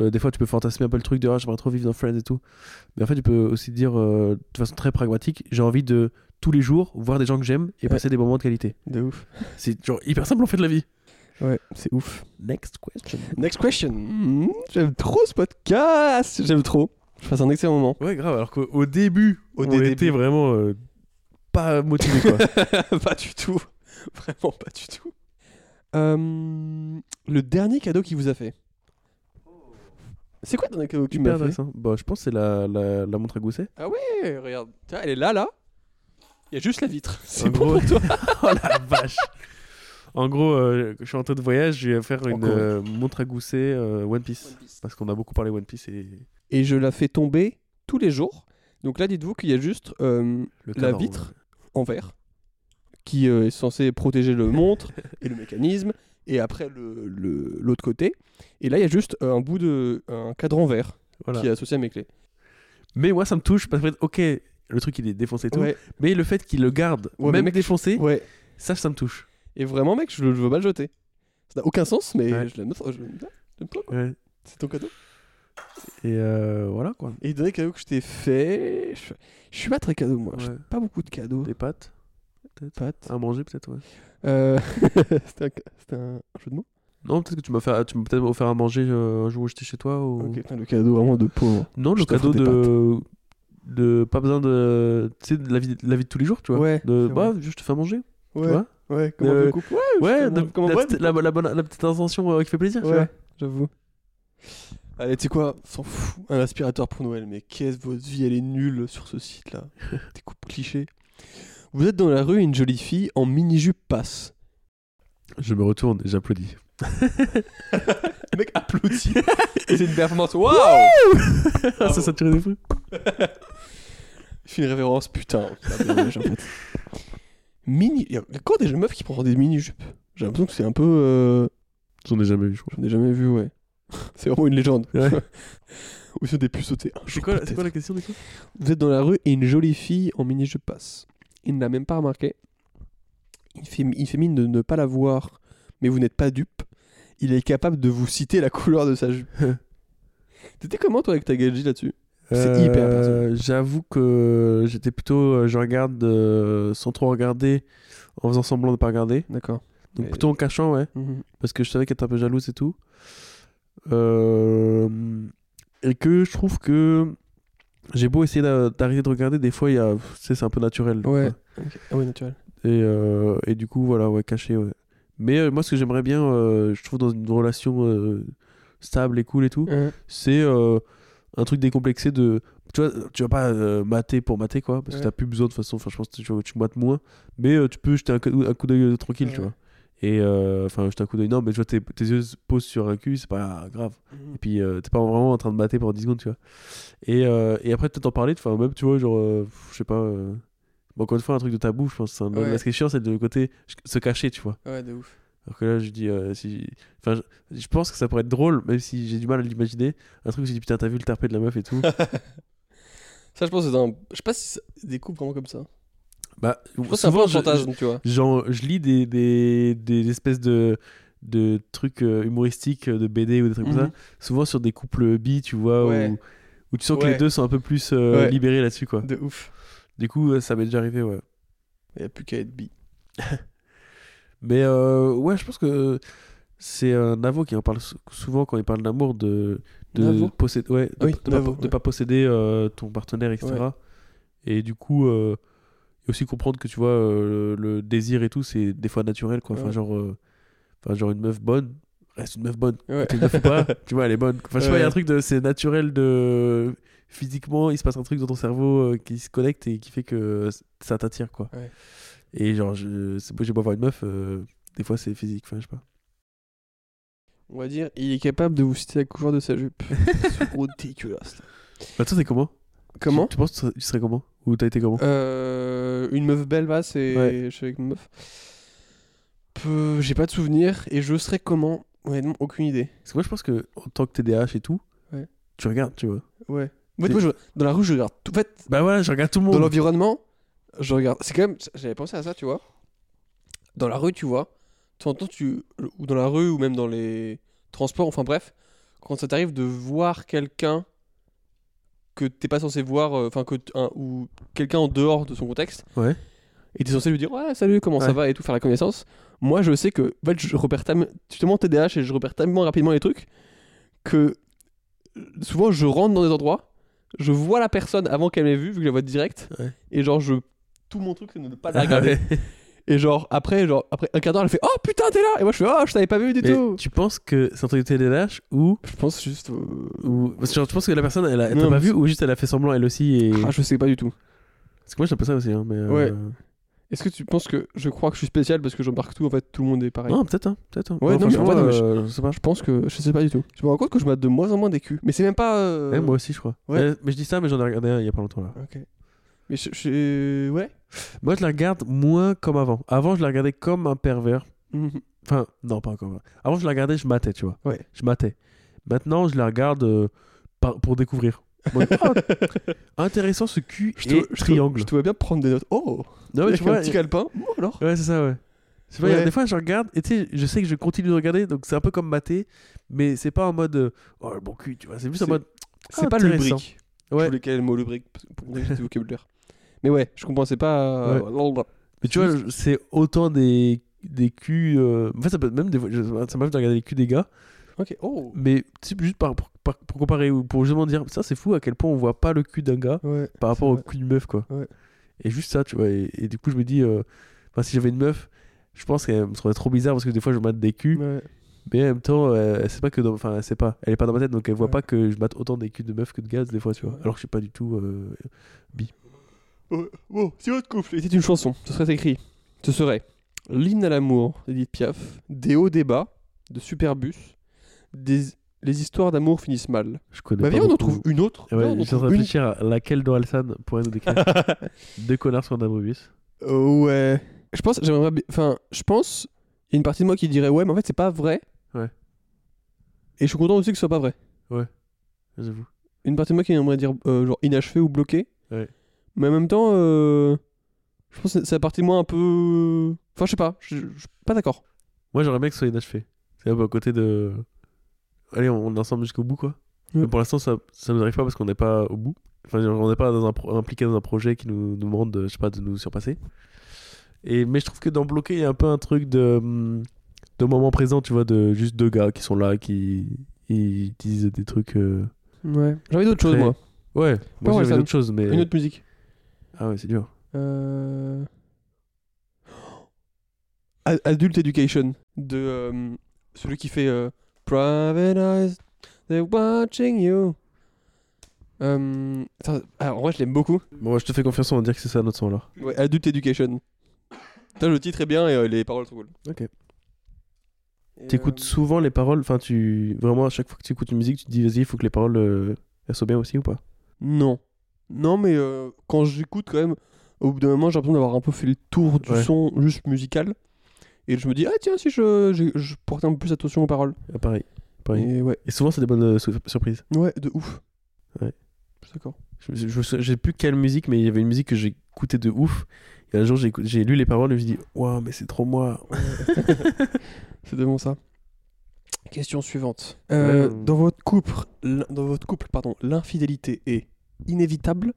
euh, des fois, tu peux fantasmer un peu le truc de, ah, j'aimerais trop vivre dans Friends et tout. Mais en fait, tu peux aussi dire, euh, de façon très pragmatique, j'ai envie de tous les jours voir des gens que j'aime et Ouais. passer des moments de qualité. De ouf. C'est genre hyper simple en fait de la vie. Ouais, c'est ouf. Next question. Next question. Mhm. J'aime trop ce podcast. J'aime trop. Je passe un excellent moment. Ouais, grave, alors qu'au au début, Au on dé- était début. vraiment euh, pas motivé quoi. pas du tout. Vraiment pas du tout. Euh, le dernier cadeau qu'il vous a fait. C'est quoi le dernier cadeau que tu m'as fait. Bah, je pense que c'est la, la, la montre à gousset. Ah ouais, regarde. Tiens, elle est là, là. Il y a juste la vitre. C'est gros- pour toi. oh la vache En gros, euh, je suis en train de voyage, je vais faire une euh, montre à gousset euh, One Piece. Parce qu'on a beaucoup parlé One Piece et Et je la fais tomber tous les jours. Donc là, dites-vous qu'il y a juste La vitre. en verre qui euh, est censé protéger le montre et le mécanisme. Et après, le- le- l'autre côté. Et là, il y a juste euh, un bout de. un cadran vert Voilà. qui est associé à mes clés. Mais moi, ça me touche parce que, ok, le truc il est défoncé et tout. Ouais, Mais le fait qu'il le garde, Ouais, même mec, défoncé, ouais. ça, ça me touche. Et vraiment, mec, je, le- je veux pas le jeter. Ça n'a aucun sens, mais je l'aime bien. C'est ton cadeau. Et euh, voilà quoi. Et le dernier cadeau que je t'ai fait. Je, je suis pas très cadeau, moi. J'ai pas beaucoup de cadeaux. Des pâtes Pâtes. à manger peut-être, ouais. Euh, C'était un, jeu de mots? Non, peut-être que tu m'as fait, tu peut-être offert à manger euh, un jour où j'étais chez toi. Ou... Le cadeau vraiment de pauvre. Non, le Je cadeau de... de pas besoin de, tu sais, de la vie, de la vie de tous les jours, tu vois. Ouais, De, bah, je te fais à manger, Ouais, tu vois. ouais, comme Euh, un couple. Ouais, Ouais, de- la, petite, la, la bonne- la petite intention euh, qui fait plaisir, tu Ouais, j'avoue. Allez, tu sais quoi S'en fout. Un aspirateur pour Noël, mais qu'est-ce votre vie, elle est nulle sur ce site-là. Des coupes clichés. Vous êtes dans la rue et une jolie fille en mini-jupe passe. Je me retourne et j'applaudis. Le mec applaudit. c'est une performance. Waouh ça, ça tirait des. Il fait une révérence, putain. Mini. Il y a encore des meufs qui portent des mini-jupes. J'ai l'impression que c'est un peu. euh, J'en ai jamais vu, je crois. J'en ai jamais vu, ouais. c'est vraiment une légende. Ouais. Ou sur des puces sautées. C'est quoi, quoi la question du coup? Vous êtes dans la rue et une jolie fille en mini-jupe passe. Il ne l'a même pas remarqué. Il fait, il fait mine de ne pas la voir, mais vous n'êtes pas dupe. Il est capable de vous citer la couleur de sa jupe. T'étais comment toi avec ta gadget là-dessus? C'est hyper Euh, J'avoue que j'étais plutôt. euh, Je regarde euh, sans trop regarder, en faisant semblant de pas regarder. D'accord. Donc Mais- plutôt en cachant, ouais. Mhm. Parce que je savais qu'elle était un peu jalouse et tout. Euh, Et que je trouve que. J'ai beau essayer d'a- d'arrêter de regarder, des fois, il y a, c'est un peu naturel. Ouais. Ok. Ah ouais, naturel. Et, euh, et du coup, voilà, ouais, caché, ouais. Mais euh, moi, ce que j'aimerais bien, euh, je trouve, dans une relation stable et cool et tout, c'est un truc décomplexé de. Tu vois, tu vas pas mater pour mater, quoi, parce Ouais. que t'as plus besoin de toute façon. Enfin, je pense que tu, tu mates moins. Mais tu peux jeter un, coup- un coup d'œil tranquille, tu Ouais. vois. Et euh, enfin, jeter un coup d'œil, non, mais tu vois, tes, tes yeux se posent sur un cul, c'est pas grave. Et puis, euh, t'es pas vraiment en train de mater pendant 10 secondes, tu vois. Et, euh, et après, peut-être en parler, enfin, même, tu vois, genre, je sais pas. bon, encore une fois, un truc de tabou, je pense. Un... Ouais. Ce qui est chiant, c'est de côté se cacher, tu vois. Ouais, de ouf. Alors que là, je dis, euh, si. Enfin, je, je pense que ça pourrait être drôle, même si j'ai du mal à l'imaginer. Un truc où je dis, putain, t'as vu le tarpé de la meuf et tout. Ça, je pense que c'est un. Je sais pas si c'est des couples vraiment comme ça. Bah, c'est un peu un fantasme, tu vois. Genre, je lis des, des, des espèces de, de trucs euh, humoristiques euh, de BD ou des trucs comme ça, Mhm. souvent sur des couples bi, tu vois, Ouais. où, où tu sens que les deux sont un peu plus euh, Ouais. libérés là-dessus, quoi. De ouf. Du coup, ça m'est déjà arrivé, ouais. Il y a plus qu'à être bi. Mais euh, ouais, je pense que c'est un Navo qui en parle sou- souvent quand il parle d'amour, de, de posséder, ouais, de, Oui, de Navo, pas, de pas posséder ton partenaire, etc. Et du coup, et aussi comprendre que tu vois, euh, le désir et tout, c'est des fois naturel, quoi. Enfin, Ouais. genre, euh, enfin, genre une meuf bonne reste une meuf bonne. Ouais. Une meuf ou pas, tu vois, elle est bonne. Enfin, je sais pas, il y a un truc de, c'est naturel de physiquement, il se passe un truc dans ton cerveau euh, qui se connecte et qui fait que ça t'attire, quoi. Ouais. Et genre, je, j'ai beau voir une meuf, euh, des fois c'est physique, enfin, je sais pas. On va dire, il est capable de vous citer la couleur de sa jupe. c'est trop dégueulasse. Bah, toi, t'es comment? Comment? Tu, tu penses que tu serais comment? Ou t'as été comment Euh, une meuf belle va, c'est. Ouais. Je suis avec une meuf. Peu- J'ai pas de souvenir et je serais comment? Honnêtement, aucune idée. Parce que moi, je pense que en tant que TDAH et tout, Ouais. tu regardes, tu vois. Ouais. En fait, C'est- moi, je- dans la rue, je regarde. tout- En fait, Bah voilà, je regarde tout le dans monde. l'environnement, je regarde. C'est quand même. J'avais pensé à ça, tu vois. Dans la rue, tu vois. De temps en temps, tu. Ou dans la rue, ou même dans les transports, enfin bref. Quand ça t'arrive de voir quelqu'un que t'es pas censé voir, euh, enfin, que. un- ou quelqu'un en dehors de son contexte. Ouais. Et t'es censé lui dire Ouais, salut, comment ça va et tout, faire la connaissance. Moi, je sais que. En fait, je repère tellement. Justement, TDAH et je repère tellement rapidement les trucs que. Souvent, je rentre dans des endroits. Je vois la personne avant qu'elle m'ait vu, vu que je la vois direct. Ouais. Et genre, je. Tout mon truc, c'est de ne pas la regarder. Et genre, après, genre, après un quart d'heure, elle fait Oh putain, t'es là Et moi, je fais Oh, je t'avais pas vu du Mais tout tu penses que c'est un truc de TDAH ou. Je pense juste. euh, ou... Parce que genre, tu penses que la personne, elle a elle Non, t'a pas mais vu ou juste elle a fait semblant elle aussi et... Ah, je sais pas du tout. Parce que moi, j'ai l'impression aussi, hein, mais... euh, Ouais. Est-ce que tu penses que je crois que je suis spécial parce que j'embarque tout En fait, tout le monde est pareil? Non, peut-être, hein, peut-être. hein. Ouais, non, mais en franchement, vrai, non, mais je- euh, je sais pas. Je pense que. Je sais pas du tout. Je me rends compte que je mate de moins en moins des culs. Mais c'est même pas. euh, Ouais, moi aussi, je crois. Ouais. Euh, mais je dis ça, mais j'en ai regardé un il y a pas longtemps, là. Ok. Mais je. je- Ouais. Moi, je la regarde moins comme avant. Avant, je la regardais comme un pervers. Enfin, non, pas comme Avant, je la regardais, je matais, tu vois. Ouais. Je matais. Maintenant, je la regarde euh, pour découvrir. Ah, intéressant ce cul Je et triangle. Je te vois bien prendre des notes. Oh Non, mais tu vois, un petit calepin. Oh, alors? Ouais, c'est ça, ouais. Pas, il y a Ouais. des fois, je regarde, et tu sais, je sais que je continue de regarder, donc c'est un peu comme mater, mais c'est pas en mode, euh, oh le bon cul, tu vois, c'est juste en mode, C'est pas lubrique. Ouais. Je voulais quel le mot lubrique pour du vocabulaire. Mais ouais, je comprends, c'est pas. euh, mais tu vois, c'est autant des, des culs, euh, en fait, ça peut être même des fois, ça m'arrive de regarder les culs des gars, Ok, oh mais juste par, pour, par- pour comparer, ou pour justement dire, ça c'est fou à quel point on voit pas le cul d'un gars Ouais. par rapport au cul d'une meuf, quoi. Ouais. Et juste ça, tu vois, et, et du coup, je me dis, euh, enfin, si j'avais une meuf, je pense qu'elle me trouverait trop bizarre parce que des fois, je mate des culs. Ouais. Mais en même temps, euh, elle sait pas que dans... enfin, elle sait pas, elle est pas dans ma tête, donc elle voit Ouais. pas que je batte autant des culs de meufs que de gaz des fois, tu vois. Ouais. Alors que je suis pas du tout. euh, Ouais, Bon, si votre couple était une chanson, ce serait écrit. Ce serait l'hymne à l'amour d'Edith Piaf, des hauts débats de Superbus, des... les histoires d'amour finissent mal. Je connais Bah pas. viens, on en trouve une autre. Ouais, Viens, on je suis en train de réfléchir à laquelle d'Orelsan pourrait nous décrire. Deux connards sur un abrubius. Euh, ouais. Je pense, j'aimerais Enfin, je pense. Il y a une partie de moi qui dirait ouais, mais en fait, c'est pas vrai. Ouais. Et je suis content aussi que ce soit pas vrai. J'avoue. Une partie de moi qui aimerait dire euh, genre inachevé ou bloqué. Ouais. Mais en même temps, euh, je pense que c'est- c'est la partie de moi un peu. Enfin, je sais pas. Je je suis pas d'accord. Moi, j'aimerais bien que ce soit inachevé. C'est un peu à côté de. Allez, on est ensemble jusqu'au bout, quoi. Ouais. Mais pour l'instant, ça, ça nous arrive pas parce qu'on n'est pas au bout. Enfin, on n'est pas dans un pro- impliqué dans un projet qui nous, nous demande, de, je sais pas, de nous surpasser. Et, mais je trouve que dans Bloqué, il y a un peu un truc de, de moment présent, tu vois, de juste deux gars qui sont là, qui ils disent des trucs. euh, Ouais. J'ai envie d'autre chose, Très- moi. Ouais, moi mal, j'avais ça. d'autres choses, mais. Une autre musique. Ah ouais, c'est dur. Euh... Ad- Adult Education de euh, celui qui fait euh, Private Eyes, they're watching you. Euh, attends, en vrai, je l'aime beaucoup. Bon, je te fais confiance, on va dire que c'est ça notre son alors. Ouais, Adult Education. Putain, le titre est bien et les paroles sont cool. Ok. T'écoutes souvent les paroles, enfin, tu. Vraiment, à chaque fois que tu écoutes une musique, tu te dis, vas-y, il faut que les paroles elles soient bien aussi ou pas? Non. Non, mais euh, quand j'écoute, quand même, au bout d'un moment, j'ai l'impression d'avoir un peu fait le tour du Ouais. son juste musical. Et je me dis, ah tiens, si je, je, je portais un peu plus attention aux paroles. Ah, Pareil. pareil. Et ouais, Et souvent, c'est des bonnes euh, sur- surprises. ouais, de ouf. Ouais. Je suis d'accord. Je, je, je sais plus quelle musique, mais il y avait une musique que j'ai écoutée de ouf. Et un jour, j'ai lu les paroles et je me suis dit, waouh, mais c'est trop moi. C'est de bon ça. Question suivante. Euh, Ouais. Dans votre couple, l'in- dans votre couple, pardon, l'infidélité est inévitable,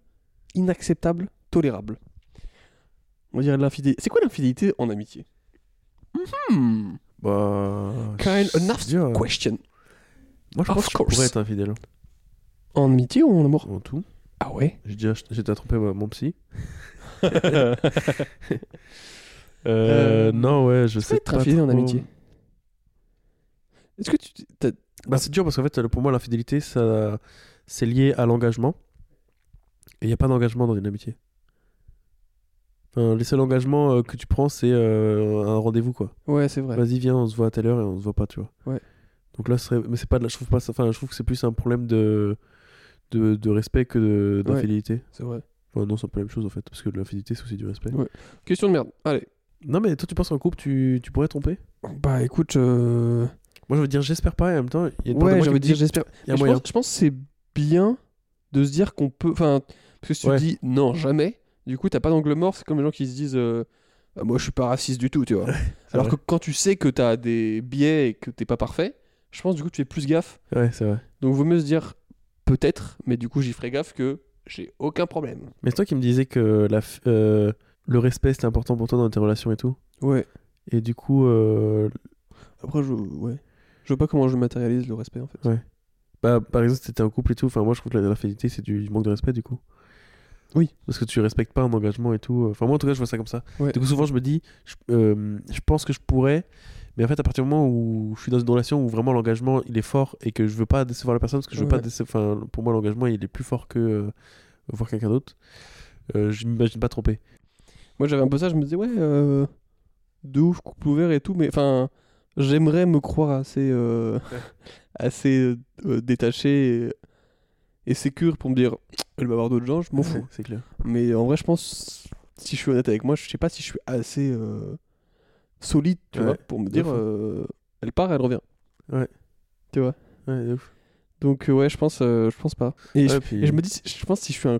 inacceptable, tolérable. On dire l'infidélité. C'est quoi l'infidélité en amitié? Hmm. Bah. Kind enough hein. question. Moi, je Of pense que je course. pourrais être infidèle. En amitié ou en amour? En tout. Ah ouais? J'ai déjà, trompé mon psy. Euh, Euh, non, ouais, je sais être pas. infidèle en amitié. Est-ce que tu. Bah, c'est dur parce qu'en fait, pour moi, l'infidélité, ça, c'est lié à l'engagement. Et il n'y a pas d'engagement dans une amitié. Enfin, les seuls engagements euh, que tu prends, c'est euh, un rendez-vous, quoi. Ouais, c'est vrai. Vas-y, viens, on se voit à telle heure et on se voit pas, tu vois. Ouais. Donc là, ce serait... mais c'est pas, de la- je trouve pas, ça- enfin, je trouve que c'est plus un problème de, de, de respect que de- Ouais. d'infidélité. C'est vrai. Enfin, non, c'est un peu la même chose en fait, parce que l'infidélité, c'est aussi du respect. Ouais. Question de merde. Allez. Non, mais toi, tu penses qu'en couple, tu, tu pourrais tromper? Bah écoute, euh... Moi, je veux dire, j'espère pas, et en même temps, il y a une part de ouais, moi qui dire, dit, j'espère. je pense, je pense que c'est bien de se dire qu'on peut. Enfin, parce que si Ouais. tu dis non, jamais, du coup, t'as pas d'angle mort. C'est comme les gens qui se disent euh, Ah, Moi, je suis pas raciste du tout, tu vois. Alors vrai. que quand tu sais que t'as des biais et que t'es pas parfait, je pense du coup, tu fais plus gaffe. Ouais, c'est vrai. Donc, vaut mieux se dire peut-être, mais du coup, j'y ferai gaffe que j'ai aucun problème. Mais c'est toi qui me disais que la, f- euh, le respect, c'était important pour toi dans tes relations et tout. Ouais. Et du coup, euh, Après, je. Ouais. Je vois pas comment je matérialise le respect en fait. Ouais. bah, par exemple, si t'étais en couple et tout, enfin, moi, je trouve que la- l'infidélité, c'est du manque de respect, du coup. Oui. Parce que tu respectes pas un engagement et tout. Enfin, moi, en tout cas, je vois ça comme ça. Ouais. Du coup, souvent, je me dis, je, euh, je pense que je pourrais, mais en fait, à partir du moment où je suis dans une relation où vraiment l'engagement il est fort et que je veux pas décevoir la personne, parce que je veux pas décevoir. Enfin, pour moi, l'engagement il est plus fort que euh, voir quelqu'un d'autre. Euh, je m'imagine pas tromper. Moi, j'avais un peu ça, je me disais, ouais, euh, de ouf, couple ouvert et tout, mais enfin, j'aimerais me croire assez, euh, assez euh, détaché et, et sécure pour me dire, elle va avoir d'autres gens, je m'en fous. c'est clair. Mais en vrai, je pense, si je suis honnête avec moi, je sais pas si je suis assez euh, solide, tu Ouais, vois, pour me dire, euh, elle part, elle revient. Ouais. Tu vois Ouais, de ouf. Donc, euh, ouais, je pense, euh, je pense pas. Et, je, Ouais, puis- et je me dis, je pense si je suis un.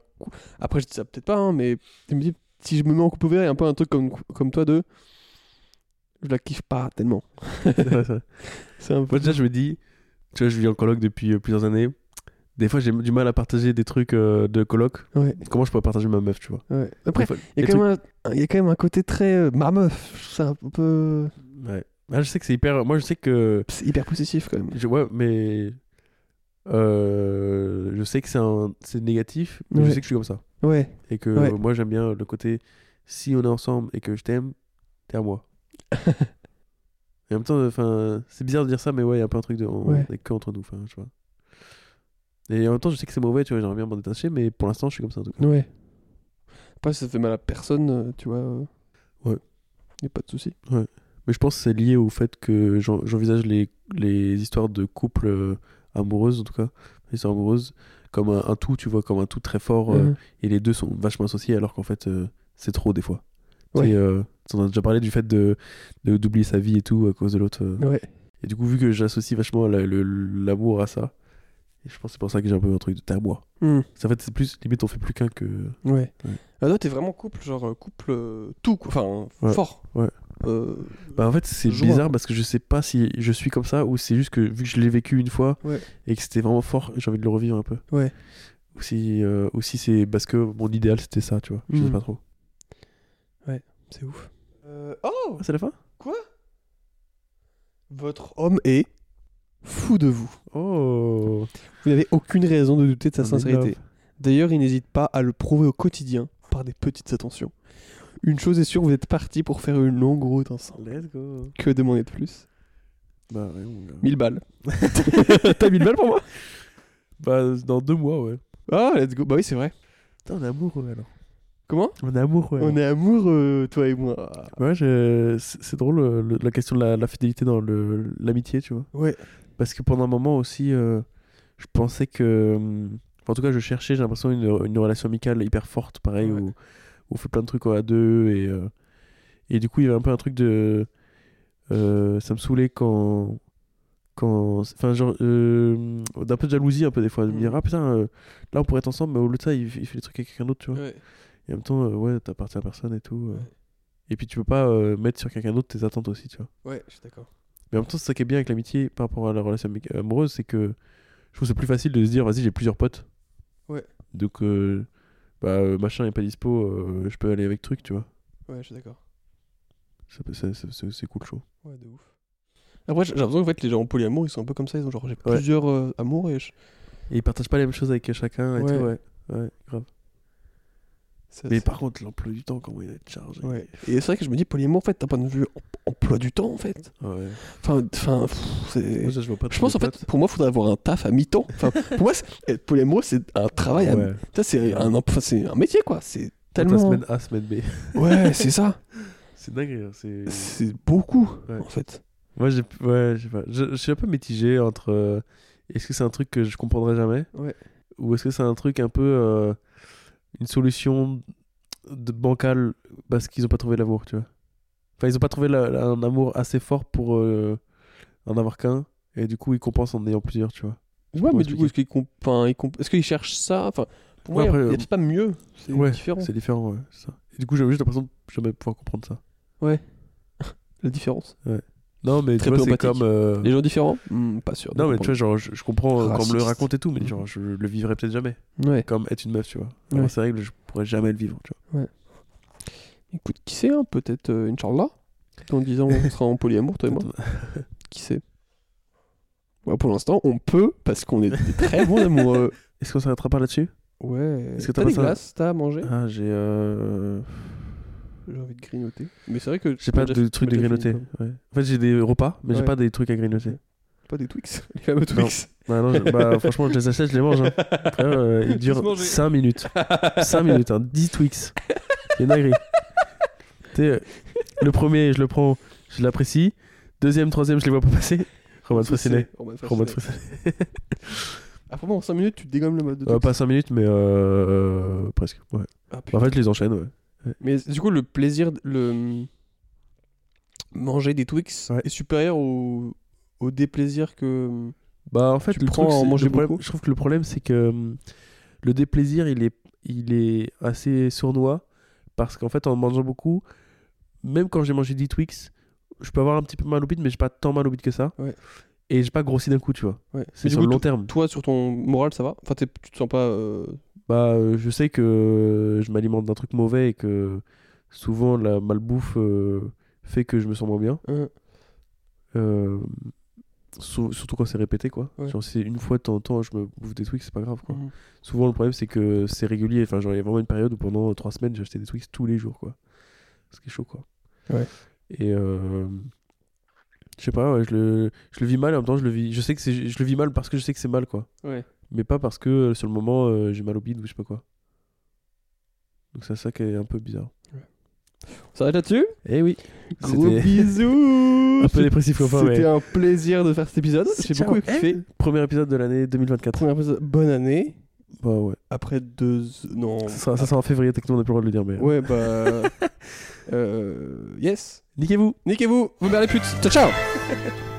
Après, je dis ça peut-être pas, hein, mais je me dis, si je me mets en couple ouvert, a un peu un truc comme, comme toi de. Je la kiffe pas tellement. C'est un peu. Moi, déjà, je me dis, tu vois, je vis en coloc depuis plusieurs années. Des fois, j'ai du mal à partager des trucs euh, de coloc. Ouais, Comment je pourrais partager ma meuf, tu vois? Ouais. Après, il y, a quand même un- il y a quand même un côté très. euh, ma meuf, ça un peu. Ouais. Ah, je sais que c'est hyper. Moi, je sais que. C'est hyper possessif quand même. Je, ouais, mais. euh, je sais que c'est un... c'est négatif, mais je sais que je suis comme ça. Ouais, Et que Ouais. moi, j'aime bien le côté si on est ensemble et que je t'aime, t'es à moi. et en même temps, c'est bizarre de dire ça, mais ouais, il y a un peu un truc de. On Ouais. est que entre nous, enfin, je vois. Et en même temps, je sais que c'est mauvais, tu vois, j'aimerais bien m'en détacher, mais pour l'instant, je suis comme ça en tout cas. ouais. Après, si ça fait mal à personne, euh, tu vois. euh, Ouais. Y a pas de souci. Mais je pense que c'est lié au fait que j'en- j'envisage les, les histoires de couples euh, amoureuses, en tout cas, les histoires amoureuses, comme un, un tout, tu vois, comme un tout très fort, euh, Mhm. et les deux sont vachement associés, alors qu'en fait, euh, c'est trop des fois. Tu Ouais. sais, euh, on a déjà parlé du fait de de- d'oublier sa vie et tout à cause de l'autre. euh. Ouais. Et du coup, vu que j'associe vachement la- le- l'amour à ça, et je pense que c'est pour ça que j'ai un peu un truc de t'es à moi. Hmm. En fait, c'est plus limite on fait plus qu'un que. Ouais. Ouais. Ah, toi, t'es vraiment couple, genre euh, couple euh, tout, quoi. enfin, Ouais. fort. Ouais. Euh, Bah en fait c'est bizarre parce que je sais pas si je suis comme ça ou c'est juste que vu que je l'ai vécu une fois Ouais. et que c'était vraiment fort, j'ai envie de le revivre un peu. Ouais. Ou si, euh, ou si c'est parce que mon idéal c'était ça, tu vois. Je sais Mhm. pas trop. c'est ouf. oh Ah, c'est la fin? Votre homme est fou de vous. Oh Vous n'avez aucune raison de douter de sa On est sincérité. D'ailleurs, il n'hésite pas à le prouver au quotidien par des petites attentions. Une chose est sûre, vous êtes parti pour faire une longue route ensemble. Let's go Que demander de plus? Bah ouais, gars. 1000 balles. T'as 1000 balles pour moi? Bah dans deux mois ouais. Ah, let's go. Bah oui, c'est vrai. Putain, on est amoureux alors. Comment? On est amoureux. On est amoureux, toi et moi. Ouais, c'est c'est drôle euh, le- la question de la, la fidélité dans le- l'amitié, tu vois. Ouais. Parce que pendant un moment aussi, euh, je pensais que. hum, En tout cas, je cherchais, j'ai l'impression, une, une relation amicale hyper forte, pareil, Ouais. où, où on fait plein de trucs à deux. Et, euh, et du coup, il y avait un peu un truc de. euh, ça me saoulait quand. quand enfin, genre. euh, d'un peu de jalousie, un peu des fois. De me dire, Mhm. ah putain, là, on pourrait être ensemble, mais au lieu de ça, il, il fait des trucs avec quelqu'un d'autre, tu vois. Ouais. Et en même temps, ouais, t'appartiens à personne et tout. Ouais. Et puis, tu peux pas mettre sur quelqu'un d'autre tes attentes aussi, tu vois. Ouais, je suis d'accord. Mais en même temps, c'est ça qui est bien avec l'amitié par rapport à la relation amoureuse, c'est que je trouve que c'est plus facile de se dire, vas-y, j'ai plusieurs potes. Ouais. Donc, euh, bah, euh, machin est pas dispo, euh, je peux aller avec truc, tu vois. Ouais, je suis d'accord. C'est- cool, chaud. Ouais, de ouf. Après, j'ai j'ai l'impression qu'en fait, les gens en polyamour, ils sont un peu comme ça. Ils ont genre, j'ai Ouais. plusieurs euh, amours et je- Et ils partagent pas les mêmes choses avec chacun et Ouais. tout, ouais. Ouais, grave. Ça, Mais par contre, l'emploi du temps, comment il va être chargé. Ouais. Et c'est vrai que je me dis, polyamour, en fait, d'un point de vue em- emploi du temps, en fait. Ouais. Enfin, enfin. Moi, ça, je vois pas Je pense en fait, pour moi, il faudrait avoir un taf à mi-temps. Enfin, pour moi, c'est- être c'est un travail à Ouais. Ça, c'est un, enfin, c'est un métier, quoi. C'est tellement. semaine A, semaine B. Ouais, c'est ça. C'est dingue, hein, c'est. C'est beaucoup, en fait. Moi, j'ai. Ouais, je sais pas. Je, je suis un peu mitigé entre. euh, est-ce que c'est un truc que je comprendrai jamais Ouais. Ou est-ce que c'est un truc un peu. euh, une solution de bancale parce qu'ils ont pas trouvé l'amour, tu vois Enfin, ils ont pas trouvé la- la- un amour assez fort pour euh, en avoir qu'un. Et du coup, ils compensent en ayant plusieurs, tu vois. Ouais, mais du coup, est-ce qu'ils comp- enfin, comp- est-ce qu'ils cherchent ça? Enfin, pour moi, Ouais, il y a- après, il a euh, pas mieux. C'est Ouais, différent. c'est différent, ouais. ça. Et du coup, j'ai juste l'impression de jamais pouvoir comprendre ça. La différence. Non, mais Très tu vois, c'est comme. euh, Les gens différents? Hmm, Pas sûr. de Non, mais tu vois, comprendre. genre, je, je comprends euh, quand on me le Raciste. raconte et tout, mais genre, je le vivrai peut-être jamais. Ouais. Comme être une meuf, tu vois. Ouais. C'est vrai que je pourrais jamais le vivre, tu vois. Écoute, qui sait, hein, peut-être euh, Inch'Allah Dans 10 ans, on sera en polyamour, toi et moi. Qui sait? Ouais, Pour l'instant, on peut, parce qu'on est des très bons amoureux. Est-ce qu'on s'arrêtera pas là-dessus? Ouais. Est-ce que t'as t'as des pas ça? glaces T'as à manger? Ah, j'ai. Euh... J'ai envie de grignoter. Mais c'est vrai que. J'ai pas de trucs de grignoter. ouais. En fait, j'ai des repas, mais j'ai Ouais. pas des trucs à grignoter. Pas des Twix. Les fameux Twix. Bah, non, je- bah, franchement, je les achète, je les mange. Hein. Frère, euh, ils durent manger. 5 minutes. 5 minutes, hein, 10 Twix. C'est une dinguerie. Euh, le premier, je le prends, je l'apprécie. Deuxième, troisième, je les vois pas passer. Fressinet. Roman Roman Fressinet. Fressinet. Après, en 5 minutes, tu dégommes le mode de Euh, Twix. pas 5 minutes, mais euh, euh, presque. Ouais. Ah. En fait, je les enchaîne, ouais. Mais du coup, le plaisir, le manger des Twix Ouais. est supérieur au, au déplaisir que. Bah en fait, Tu le prends truc, en manger le problème- beaucoup je trouve que le problème c'est que hum, le déplaisir il est, il est assez sournois parce qu'en fait en mangeant beaucoup, même quand j'ai mangé 10 Twix, je peux avoir un petit peu mal au bide mais j'ai pas tant mal au bide que ça. Ouais. Et j'ai pas grossi d'un coup, tu vois. Ouais. C'est sur coup, le long terme. Toi, sur ton moral, ça va? Enfin, tu te sens pas. euh, Bah euh, je sais que je m'alimente d'un truc mauvais et que souvent la malbouffe euh, fait que je me sens moins bien. hein, Euh, sur- surtout quand c'est répété quoi. Ouais. Genre si une fois de temps en temps je me bouffe des Twix, c'est pas grave quoi. mhm. Souvent, le problème, c'est que c'est régulier. Enfin, genre, il y a vraiment une période où pendant trois semaines, j'ai acheté des Twix tous les jours, quoi. Ce qui est chaud, quoi. Ouais. Et euh, je sais pas, ouais, je le, je le vis mal et en même temps, je le vis. Je sais que c'est, je le vis mal parce que je sais que c'est mal, quoi. Ouais. Mais pas parce que euh, sur le moment, euh, j'ai mal au bide ou je sais pas quoi. Donc, c'est ça qui est un peu bizarre. On s'arrête là-dessus? Eh oui. Gros bisous un peu dépressif comme C'était mais. un plaisir de faire cet épisode. J'ai beaucoup kiffé. Eh, Premier épisode de l'année 2024. Première épisode, bonne année. Bah ouais. Après deux. Non. Ça sera, ça sera en février, techniquement, on n'a plus le droit de le dire, mais. Ouais, bah. Euh, yes. Niquez-vous. Niquez-vous, vous merdez putes. Ciao, ciao.